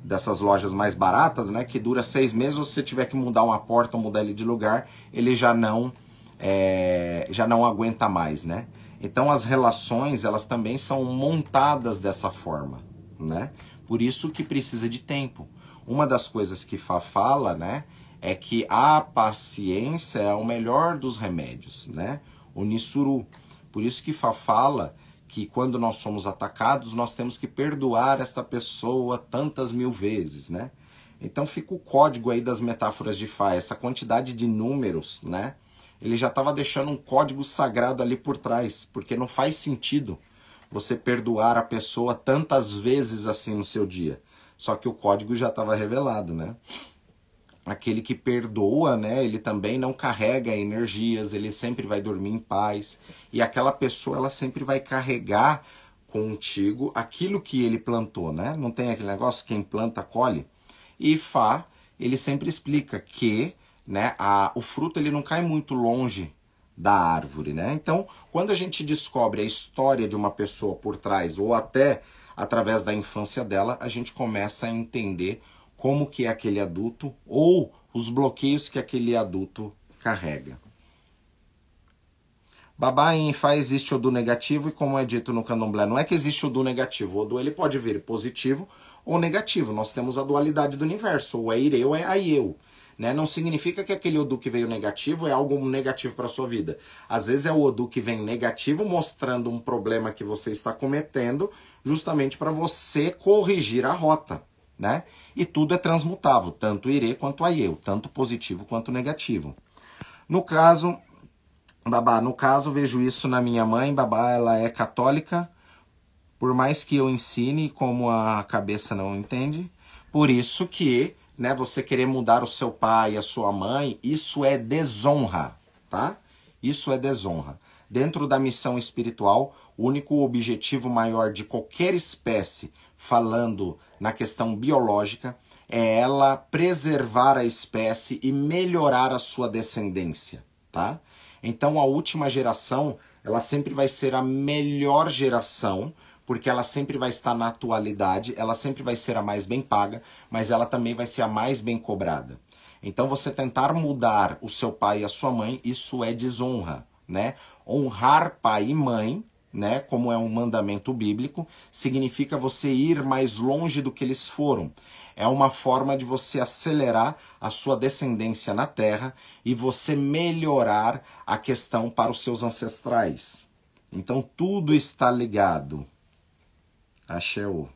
dessas lojas mais baratas, né, que dura seis meses, se você tiver que mudar uma porta ou mudar ele de lugar, ele já não é, já não aguenta mais, né? Então as relações elas também são montadas dessa forma, né? Por isso que precisa de tempo. Uma das coisas que Fá fala, né, é que a paciência é o melhor dos remédios, né? O Nisuru. Por isso que Fá fala que quando nós somos atacados, nós temos que perdoar esta pessoa tantas mil vezes, né? Então fica o código aí das metáforas de Fá, essa quantidade de números, né? Ele já estava deixando um código sagrado ali por trás, porque não faz sentido você perdoar a pessoa tantas vezes assim no seu dia. Só que o código já estava revelado, né? Aquele que perdoa, né, ele também não carrega energias, ele sempre vai dormir em paz. E aquela pessoa, ela sempre vai carregar contigo aquilo que ele plantou, né? Não tem aquele negócio, quem planta, colhe. E Fá, ele sempre explica que né, a, o fruto ele não cai muito longe da árvore, né? Então, quando a gente descobre a história de uma pessoa por trás, ou até através da infância dela, a gente começa a entender como que é aquele adulto ou os bloqueios que aquele adulto carrega. Babá em Fá existe o do negativo e como é dito no candomblé, não é que existe o do negativo, o do ele pode vir positivo ou negativo. Nós temos a dualidade do universo, ou é ire ou é aieu. Né? Não significa que aquele Odu que veio negativo é algo negativo para sua vida. Às vezes é o Odu que vem negativo mostrando um problema que você está cometendo, justamente para você corrigir a rota. Né? E tudo é transmutável, tanto ire quanto aieu, tanto positivo quanto negativo. No caso, Babá, no caso, vejo isso na minha mãe. Babá, ela é católica. Por mais que eu ensine, como a cabeça não entende. Por isso que, né, você querer mudar o seu pai a sua mãe, isso é desonra, tá? Isso é desonra. Dentro da missão espiritual, o único objetivo maior de qualquer espécie, falando na questão biológica, é ela preservar a espécie e melhorar a sua descendência, tá? Então a última geração, ela sempre vai ser a melhor geração, porque ela sempre vai estar na atualidade, ela sempre vai ser a mais bem paga, mas ela também vai ser a mais bem cobrada. Então você tentar mudar o seu pai e a sua mãe, isso é desonra, né? Honrar pai e mãe, né, como é um mandamento bíblico, significa você ir mais longe do que eles foram é uma forma de você acelerar a sua descendência na Terra e você melhorar a questão para os seus ancestrais. Então tudo está ligado. Axéu.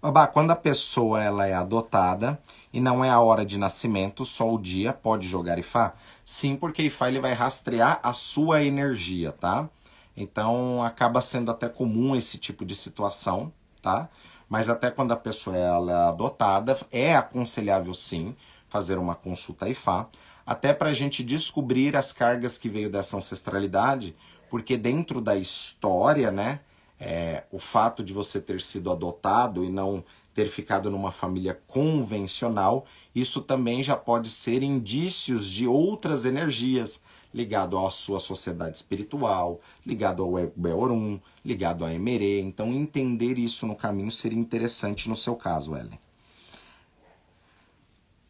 Babá, quando a pessoa ela é adotada e não é a hora de nascimento, só o dia pode jogar Ifá? Sim, porque Ifá ele vai rastrear a sua energia, tá? Então acaba sendo até comum esse tipo de situação, tá? Mas até quando a pessoa ela é adotada, é aconselhável sim fazer uma consulta IFA, até para a gente descobrir as cargas que veio dessa ancestralidade, porque dentro da história, né, é, o fato de você ter sido adotado e não ter ficado numa família convencional, isso também já pode ser indícios de outras energias, ligado à sua sociedade espiritual, ligado ao Beorum, ligado a Emerê. Então, entender isso no caminho seria interessante no seu caso, Ellen.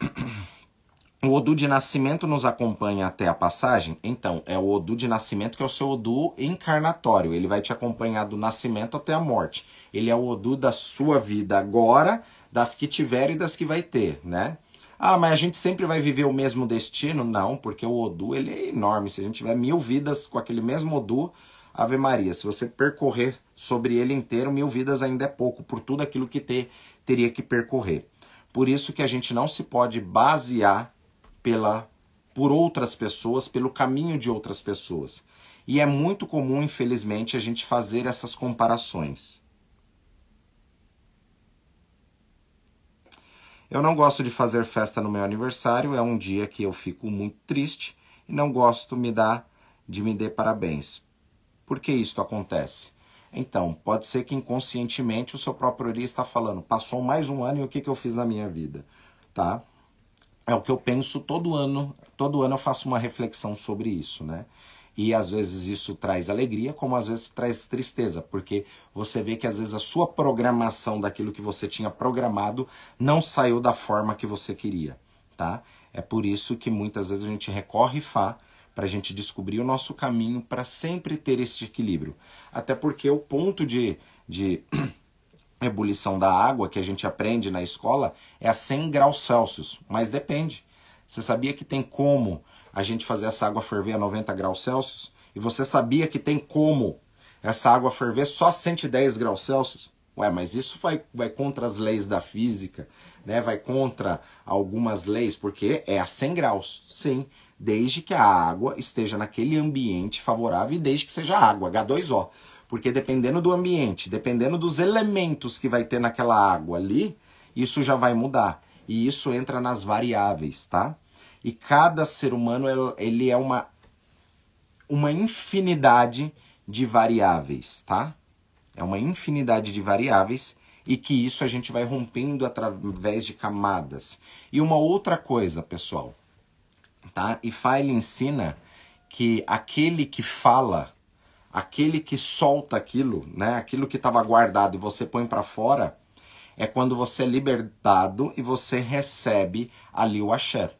O Odu de nascimento nos acompanha até a passagem? Então, é o Odu de nascimento que é o seu Odu encarnatório. Ele vai te acompanhar do nascimento até a morte. Ele é o Odu da sua vida agora, das que tiver e das que vai ter, né? Ah, mas a gente sempre vai viver o mesmo destino? Não, porque o Odu ele é enorme. Se a gente tiver mil vidas com aquele mesmo Odu, Ave Maria, se você percorrer sobre ele inteiro, mil vidas ainda é pouco, por tudo aquilo que ter, teria que percorrer. Por isso que a gente não se pode basear pela por outras pessoas, pelo caminho de outras pessoas. E é muito comum, infelizmente, a gente fazer essas comparações. Eu não gosto de fazer festa no meu aniversário, é um dia que eu fico muito triste e não gosto me dar, de me dar parabéns. Por que isso acontece? Então, pode ser que inconscientemente o seu próprio Ori está falando, passou mais um ano e o que, que eu fiz na minha vida, tá? É o que eu penso todo ano, todo ano eu faço uma reflexão sobre isso, né? E às vezes isso traz alegria, como às vezes traz tristeza, porque você vê que às vezes a sua programação daquilo que você tinha programado não saiu da forma que você queria, tá? É por isso que muitas vezes a gente recorre Fá para a gente descobrir o nosso caminho para sempre ter esse equilíbrio. Até porque o ponto de, de ebulição da água que a gente aprende na escola é a 100 graus Celsius, mas depende. Você sabia que tem como a gente fazer essa água ferver a 90 graus Celsius? E você sabia que tem como essa água ferver só a 110 graus Celsius? Ué, mas isso vai, vai contra as leis da física, né? Vai contra algumas leis, porque é a 100 graus. Sim, desde que a água esteja naquele ambiente favorável e desde que seja água, H2O. Porque dependendo do ambiente, dependendo dos elementos que vai ter naquela água ali, isso já vai mudar. E isso entra nas variáveis, tá? E cada ser humano ele é uma, uma infinidade de variáveis, tá? É uma infinidade de variáveis e que isso a gente vai rompendo através de camadas. E uma outra coisa, pessoal, tá? E File ensina que aquele que fala, aquele que solta aquilo, né, aquilo que estava guardado e você põe para fora, é quando você é libertado e você recebe ali o axé.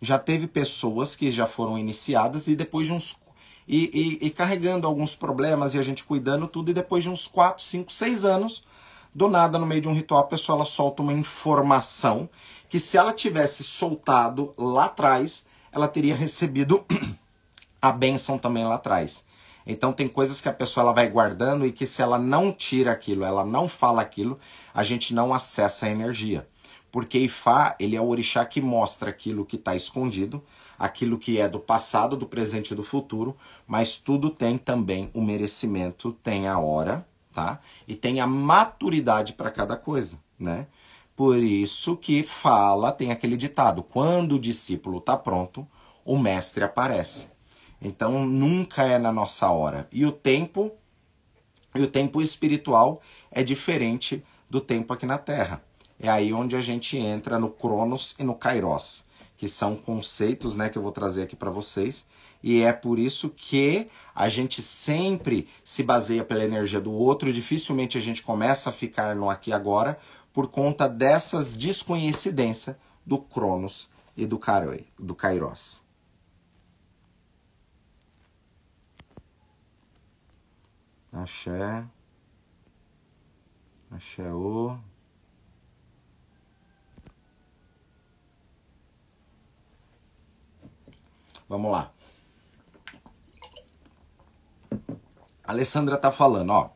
Já teve pessoas que já foram iniciadas e depois de uns. E, e, e carregando alguns problemas e a gente cuidando tudo, e depois de uns 4, 5, 6 anos, do nada, no meio de um ritual, a pessoa ela solta uma informação que se ela tivesse soltado lá atrás, ela teria recebido a benção também lá atrás. Então tem coisas que a pessoa ela vai guardando e que se ela não tira aquilo, ela não fala aquilo, a gente não acessa a energia. Porque Ifá, ele é o orixá que mostra aquilo que está escondido, aquilo que é do passado, do presente e do futuro, mas tudo tem também o merecimento, tem a hora, tá? E tem a maturidade para cada coisa, né? Por isso que fala, tem aquele ditado: quando o discípulo está pronto, o mestre aparece. Então nunca é na nossa hora. E o tempo, e o tempo espiritual é diferente do tempo aqui na Terra. É aí onde a gente entra no Cronos e no Kairos, que são conceitos, né, que eu vou trazer aqui para vocês. E é por isso que a gente sempre se baseia pela energia do outro, dificilmente a gente começa a ficar no aqui agora por conta dessas desconhecidência do Cronos e do Kairos. Axé. O. Vamos lá. A Alessandra tá falando, ó.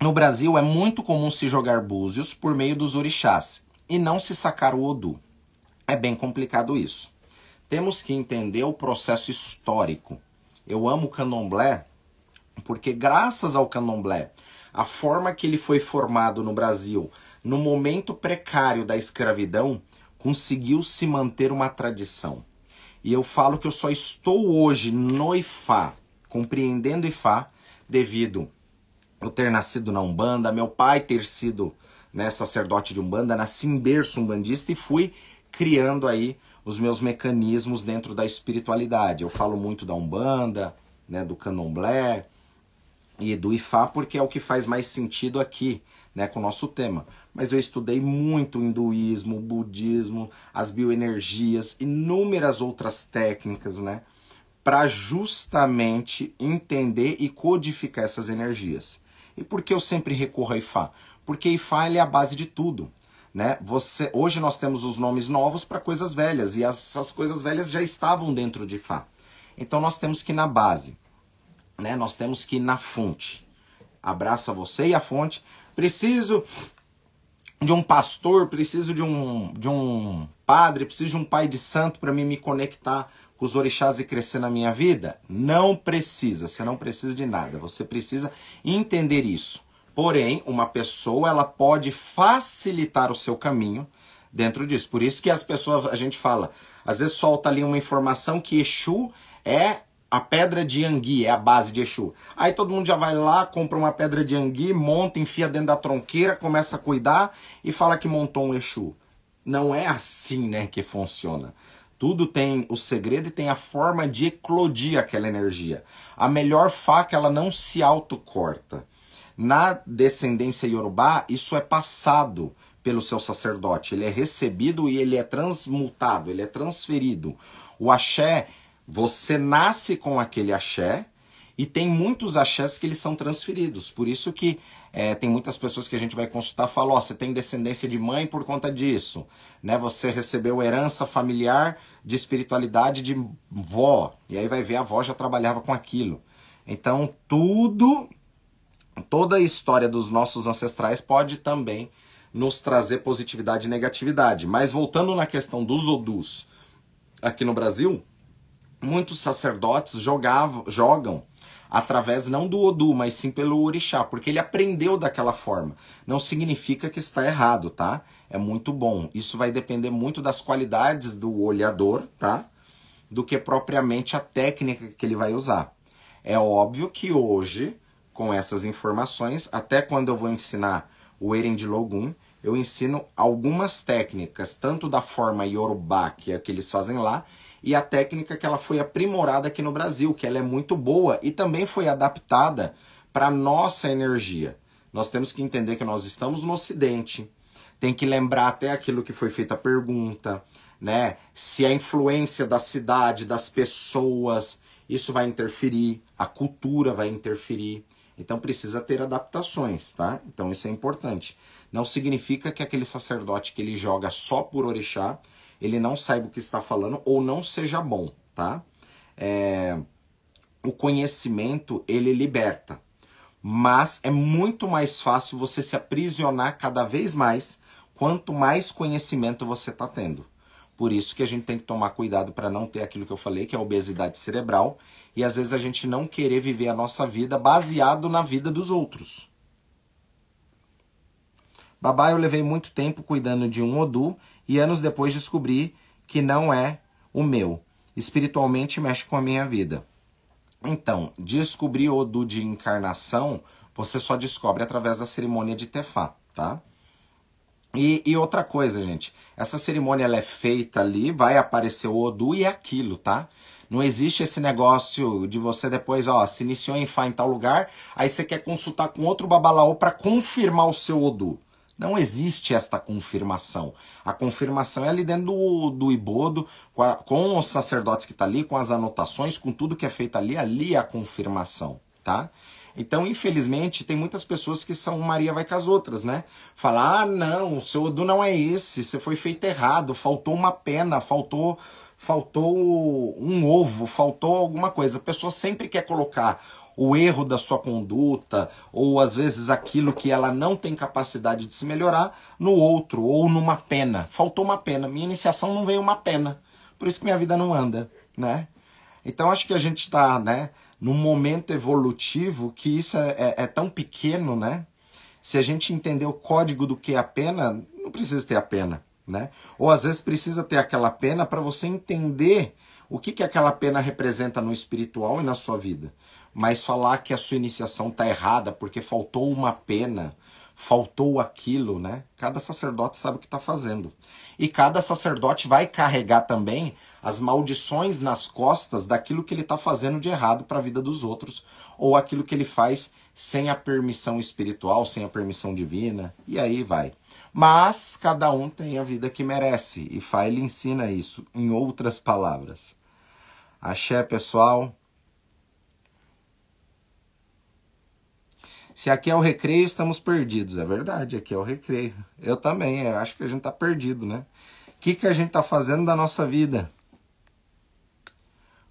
No Brasil é muito comum se jogar búzios por meio dos orixás e não se sacar o Odu. É bem complicado isso. Temos que entender o processo histórico. Eu amo o candomblé porque graças ao candomblé, a forma que ele foi formado no Brasil, no momento precário da escravidão, conseguiu se manter uma tradição. E eu falo que eu só estou hoje no Ifá, compreendendo Ifá, devido eu ter nascido na Umbanda, meu pai ter sido né, sacerdote de Umbanda, nasci em berço umbandista e fui criando aí os meus mecanismos dentro da espiritualidade. Eu falo muito da Umbanda, né, do Candomblé, e do Ifá porque é o que faz mais sentido aqui, né, com o nosso tema. Mas eu estudei muito hinduísmo, budismo, as bioenergias, inúmeras outras técnicas, né, para justamente entender e codificar essas energias. E por que eu sempre recorro a Ifá? Porque Ifá é a base de tudo. Né? Você, hoje nós temos os nomes novos para coisas velhas e essas coisas velhas já estavam dentro de Ifá. Então nós temos que ir na base né? Nós temos que ir na fonte. Abraça você e a fonte. Preciso de um pastor, preciso de um, de um padre, preciso de um pai de santo para mim me conectar com os orixás e crescer na minha vida? Não precisa, você não precisa de nada. Você precisa entender isso. Porém, uma pessoa ela pode facilitar o seu caminho dentro disso. Por isso que as pessoas, a gente fala, às vezes solta ali uma informação que Exu é a pedra de Yangui é a base de Exu. Aí todo mundo já vai lá, compra uma pedra de Yangui, monta, enfia dentro da tronqueira, começa a cuidar e fala que montou um Exu. Não é assim, né, que funciona. Tudo tem o segredo e tem a forma de eclodir aquela energia. A melhor faca, ela não se autocorta. Na descendência iorubá, isso é passado pelo seu sacerdote. Ele é recebido e ele é transmutado, ele é transferido. O axé você nasce com aquele axé e tem muitos axés que eles são transferidos. Por isso que é, tem muitas pessoas que a gente vai consultar falam, ó, oh, você tem descendência de mãe por conta disso. Né? Você recebeu herança familiar de espiritualidade de vó. E aí vai ver, a avó já trabalhava com aquilo. Então, tudo, toda a história dos nossos ancestrais pode também nos trazer positividade e negatividade. Mas voltando na questão dos odus aqui no Brasil, muitos sacerdotes jogavam, jogam através não do Odu, mas sim pelo orixá, porque ele aprendeu daquela forma. Não significa que está errado, tá? É muito bom. Isso vai depender muito das qualidades do olhador, tá? Do que propriamente a técnica que ele vai usar. É óbvio que hoje, com essas informações, até quando eu vou ensinar o Eren de Logum, eu ensino algumas técnicas, tanto da forma Yorubá, que é que eles fazem lá, e a técnica que ela foi aprimorada aqui no Brasil, que ela é muito boa e também foi adaptada para nossa energia. Nós temos que entender que nós estamos no Ocidente, tem que lembrar até aquilo que foi feita a pergunta, né? Se a influência da cidade, das pessoas, isso vai interferir, a cultura vai interferir. Então precisa ter adaptações, tá? Então isso é importante. Não significa que aquele sacerdote que ele joga só por orixá, ele não saiba o que está falando ou não seja bom, tá? É... O conhecimento, ele liberta. Mas é muito mais fácil você se aprisionar cada vez mais quanto mais conhecimento você está tendo. Por isso que a gente tem que tomar cuidado para não ter aquilo que eu falei, que é a obesidade cerebral, e às vezes a gente não querer viver a nossa vida baseado na vida dos outros. Babá, eu levei muito tempo cuidando de um Odu e anos depois descobri que não é o meu. Espiritualmente mexe com a minha vida. Então, descobrir Odu de encarnação, você só descobre através da cerimônia de Tefá, tá? E, e, outra coisa, gente, essa cerimônia ela é feita ali, vai aparecer o Odu e é aquilo, tá? Não existe esse negócio de você depois, ó, se iniciou em Fá em tal lugar, aí você quer consultar com outro babalaô para confirmar o seu Odu. Não existe esta confirmação. A confirmação é ali dentro do, do Ibodo, com, a, com os sacerdotes que tá ali, com as anotações, com tudo que é feito ali, ali é a confirmação, tá? Então, infelizmente, tem muitas pessoas que são Maria vai com as outras, né? Falar, ah, não, o seu Odu não é esse, você foi feito errado, faltou uma pena, faltou faltou um ovo, faltou alguma coisa. A pessoa sempre quer colocar o erro da sua conduta, ou às vezes aquilo que ela não tem capacidade de se melhorar, no outro, ou numa pena. Faltou uma pena. Minha iniciação não veio uma pena. Por isso que minha vida não anda, né? Então acho que a gente está, né? num momento evolutivo que isso é, é, é, tão pequeno, né? Se a gente entender o código do que é a pena, não precisa ter a pena, né? Ou às vezes precisa ter aquela pena para você entender o que, que aquela pena representa no espiritual e na sua vida. Mas falar que a sua iniciação está errada porque faltou uma pena, faltou aquilo, né? Cada sacerdote sabe o que está fazendo. E cada sacerdote vai carregar também as maldições nas costas daquilo que ele está fazendo de errado para a vida dos outros, ou aquilo que ele faz sem a permissão espiritual, sem a permissão divina, e aí vai. Mas cada um tem a vida que merece, e Fá ele ensina isso, em outras palavras. Axé, pessoal. Se aqui é o recreio, estamos perdidos. É verdade, aqui é o recreio. Eu também, eu acho que a gente está perdido, né? O que, que a gente está fazendo da nossa vida?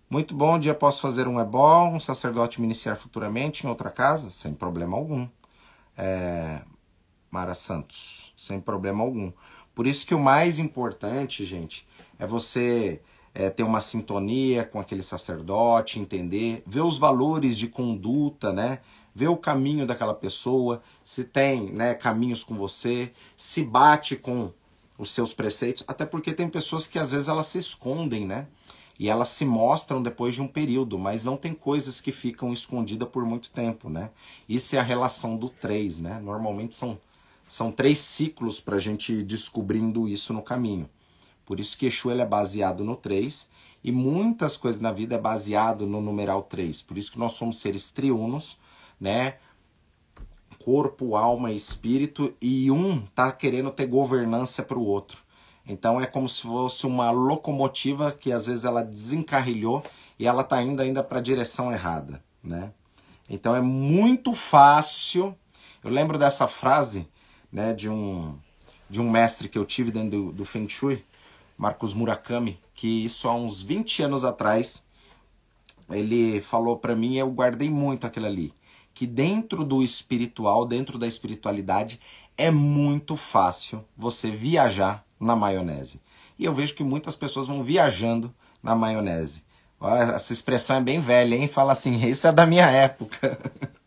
Muito bom, um dia posso fazer um ebó, um sacerdote me iniciar futuramente em outra casa, sem problema algum. É, Mara Santos, sem problema algum. Por isso que o mais importante, gente, é você é, ter uma sintonia com aquele sacerdote, entender, ver os valores de conduta, né? Ver o caminho daquela pessoa, se tem né, caminhos com você, se bate com os seus preceitos, até porque tem pessoas que às vezes elas se escondem, né? e elas se mostram depois de um período, mas não tem coisas que ficam escondidas por muito tempo, né? Isso é a relação do três, né? Normalmente são, são três ciclos para a gente ir descobrindo isso no caminho. Por isso que Exu ele é baseado no 3 e muitas coisas na vida é baseado no numeral 3. Por isso que nós somos seres triunos, né? Corpo, alma espírito e um tá querendo ter governança para o outro. Então é como se fosse uma locomotiva que às vezes ela desencarrilhou e ela está indo ainda para a direção errada, né? Então é muito fácil. Eu lembro dessa frase, né, de um de um mestre que eu tive dentro do, do Feng Shui, Marcos Murakami, que isso há uns 20 anos atrás ele falou para mim, eu guardei muito aquilo ali, que dentro do espiritual, dentro da espiritualidade, é muito fácil você viajar na maionese. E eu vejo que muitas pessoas vão viajando na maionese. Essa expressão é bem velha, hein? Fala assim, isso é da minha época.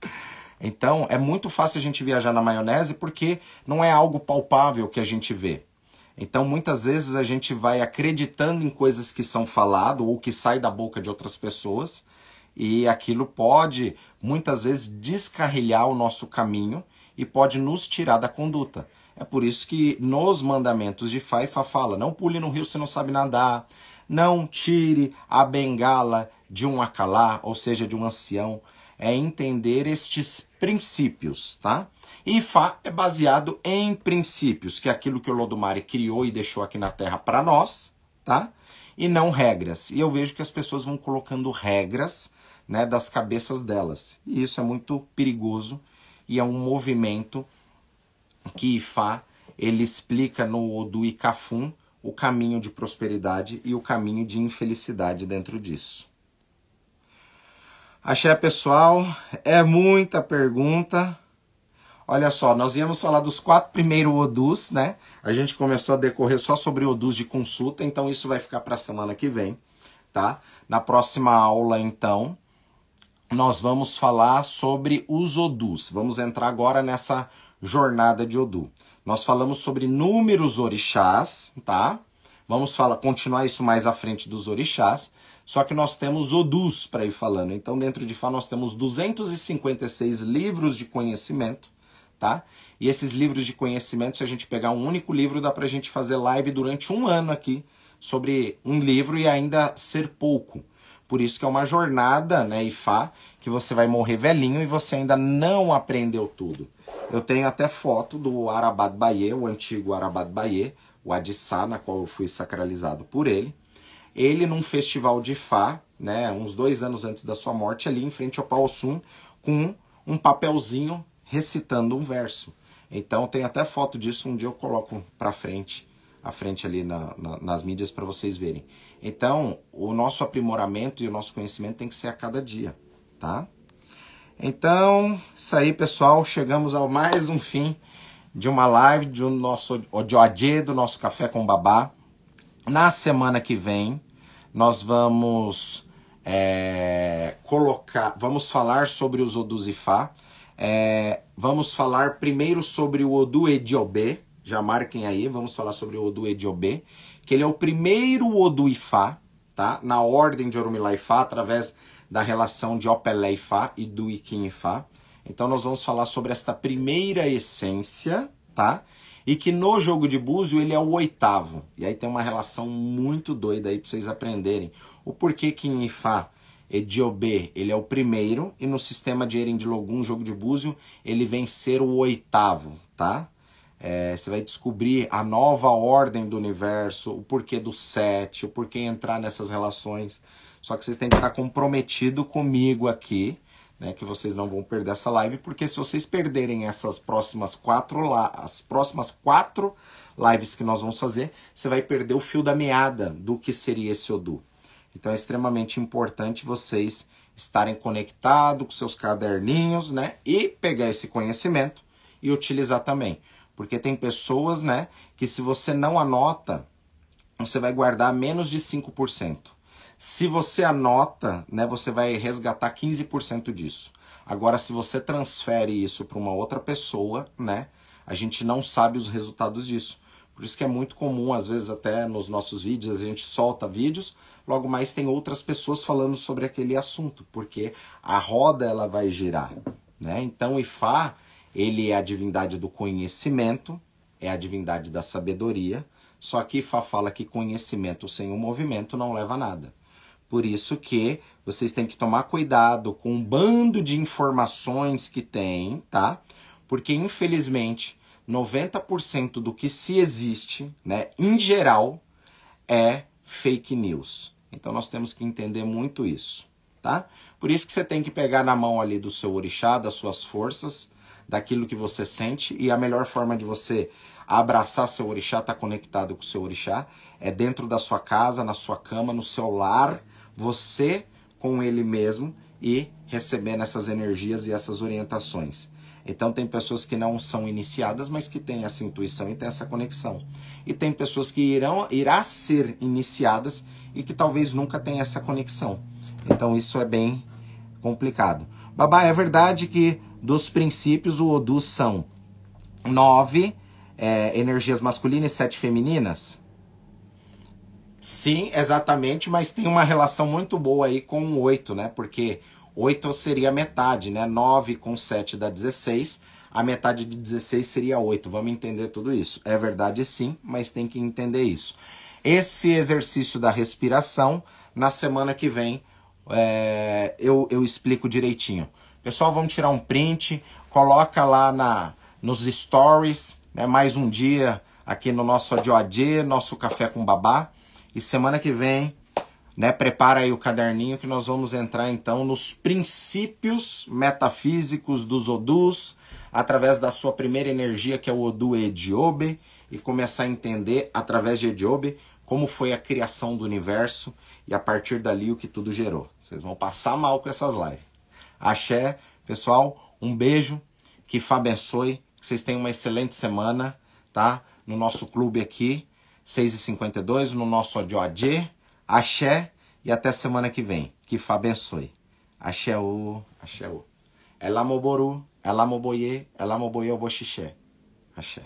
então, é muito fácil a gente viajar na maionese porque não é algo palpável que a gente vê. Então, muitas vezes a gente vai acreditando em coisas que são falado ou que saem da boca de outras pessoas, e aquilo pode muitas vezes descarrilhar o nosso caminho e pode nos tirar da conduta. É por isso que nos mandamentos de Fá fala: não pule no rio se não sabe nadar, não tire a bengala de um acalá, ou seja, de um ancião. É entender estes princípios, tá? E Fá é baseado em princípios, que é aquilo que o Lodumare criou e deixou aqui na Terra para nós, tá? E não regras. E eu vejo que as pessoas vão colocando regras né, das cabeças delas. E isso é muito perigoso e é um movimento que Ifá ele explica no Odu e o caminho de prosperidade e o caminho de infelicidade dentro disso. Axé, pessoal, é muita pergunta. Olha só, nós íamos falar dos quatro primeiros Odus, né? A gente começou a decorrer só sobre Odus de consulta, então isso vai ficar para a semana que vem, tá? Na próxima aula, então, nós vamos falar sobre os Odus. Vamos entrar agora nessa jornada de Odu. Nós falamos sobre números orixás, tá? Vamos falar, continuar isso mais à frente dos orixás, só que nós temos Odus para ir falando. Então, dentro de Fá, nós temos 256 livros de conhecimento, tá? E esses livros de conhecimento, se a gente pegar um único livro, dá para a gente fazer live durante um ano aqui sobre um livro e ainda ser pouco. Por isso que é uma jornada, né, Ifá, que você vai morrer velhinho e você ainda não aprendeu tudo. Eu tenho até foto do Arabad Baye, o antigo Arabad Baye, o Adissá, na qual eu fui sacralizado por ele. Ele num festival de Ifá, né, uns dois anos antes da sua morte, ali em frente ao Pao Sum, com um papelzinho recitando um verso. Então tem até foto disso, um dia eu coloco pra frente, à frente ali na, na, nas mídias para vocês verem. Então, o nosso aprimoramento e o nosso conhecimento tem que ser a cada dia, tá? Então, isso aí, pessoal. Chegamos ao mais um fim de uma live de um nosso de OAD, do nosso Café com Babá. Na semana que vem, nós vamos é, colocar, vamos falar sobre os Oduzifá. É, vamos falar primeiro sobre o Odu Ediobê. Já marquem aí, vamos falar sobre o Odu Ediobê que ele é o primeiro Odu Ifá, tá? Na ordem de Orumilá Ifá, através da relação de Opelé Ifá e do Ikin Ifá. Então nós vamos falar sobre esta primeira essência, tá? E que no jogo de búzio ele é o oitavo. E aí tem uma relação muito doida aí para vocês aprenderem. O porquê que em Ifá Ediobê ele é o primeiro e no sistema de Eren de Logum, jogo de búzio, ele vem ser o oitavo, tá? É, você vai descobrir a nova ordem do universo, o porquê do sete, o porquê entrar nessas relações. Só que vocês têm que estar comprometido comigo aqui, né? Que vocês não vão perder essa live, porque se vocês perderem essas próximas quatro as próximas quatro lives que nós vamos fazer, você vai perder o fio da meada do que seria esse Odu. Então é extremamente importante vocês estarem conectados com seus caderninhos, né? E pegar esse conhecimento e utilizar também. Porque tem pessoas, né, que se você não anota, você vai guardar menos de 5%. Se você anota, né, você vai resgatar 15% disso. Agora, se você transfere isso para uma outra pessoa, né, a gente não sabe os resultados disso. Por isso que é muito comum, às vezes até nos nossos vídeos, a gente solta vídeos, logo mais tem outras pessoas falando sobre aquele assunto, porque a roda ela vai girar, né? Então, Ifá, ele é a divindade do conhecimento, é a divindade da sabedoria, só que Fá fala que conhecimento sem o movimento não leva a nada. Por isso que vocês têm que tomar cuidado com um bando de informações que tem, tá? Porque infelizmente 90% do que se existe, né, em geral, é fake news. Então nós temos que entender muito isso, tá? Por isso que você tem que pegar na mão ali do seu orixá, das suas forças, daquilo que você sente e a melhor forma de você abraçar seu orixá, estar tá conectado com seu orixá, é dentro da sua casa, na sua cama, no seu lar, você com ele mesmo e recebendo essas energias e essas orientações. Então tem pessoas que não são iniciadas, mas que têm essa intuição e têm essa conexão. E tem pessoas que irão irá ser iniciadas e que talvez nunca tenham essa conexão. Então isso é bem complicado. Babá, é verdade que dos princípios, o Odu são nove é, energias masculinas e sete femininas? Sim, exatamente, mas tem uma relação muito boa aí com o oito, né? Porque oito seria metade, né? Nove com sete dá 16. a metade de 16 seria 8. Vamos entender tudo isso. É verdade sim, mas tem que entender isso. Esse exercício da respiração, na semana que vem, é, eu, eu explico direitinho. Pessoal, vamos tirar um print, coloca lá na, nos stories, né, mais um dia aqui no nosso ADOAD, nosso Café com Babá. E semana que vem, né, prepara aí o caderninho que nós vamos entrar então nos princípios metafísicos dos Odus, através da sua primeira energia, que é o Odu Ediobe, e começar a entender, através de Ediobe, como foi a criação do universo e a partir dali o que tudo gerou. Vocês vão passar mal com essas lives. Axé, pessoal, um beijo, que Fá abençoe, que vocês tenham uma excelente semana, tá? No nosso clube aqui, 6h52, no nosso ODOAD, Axé, e até semana que vem. Que Fá abençoe. Axé o, Axé o. Elamoboye, Elamoboye o Boxixé. Axé.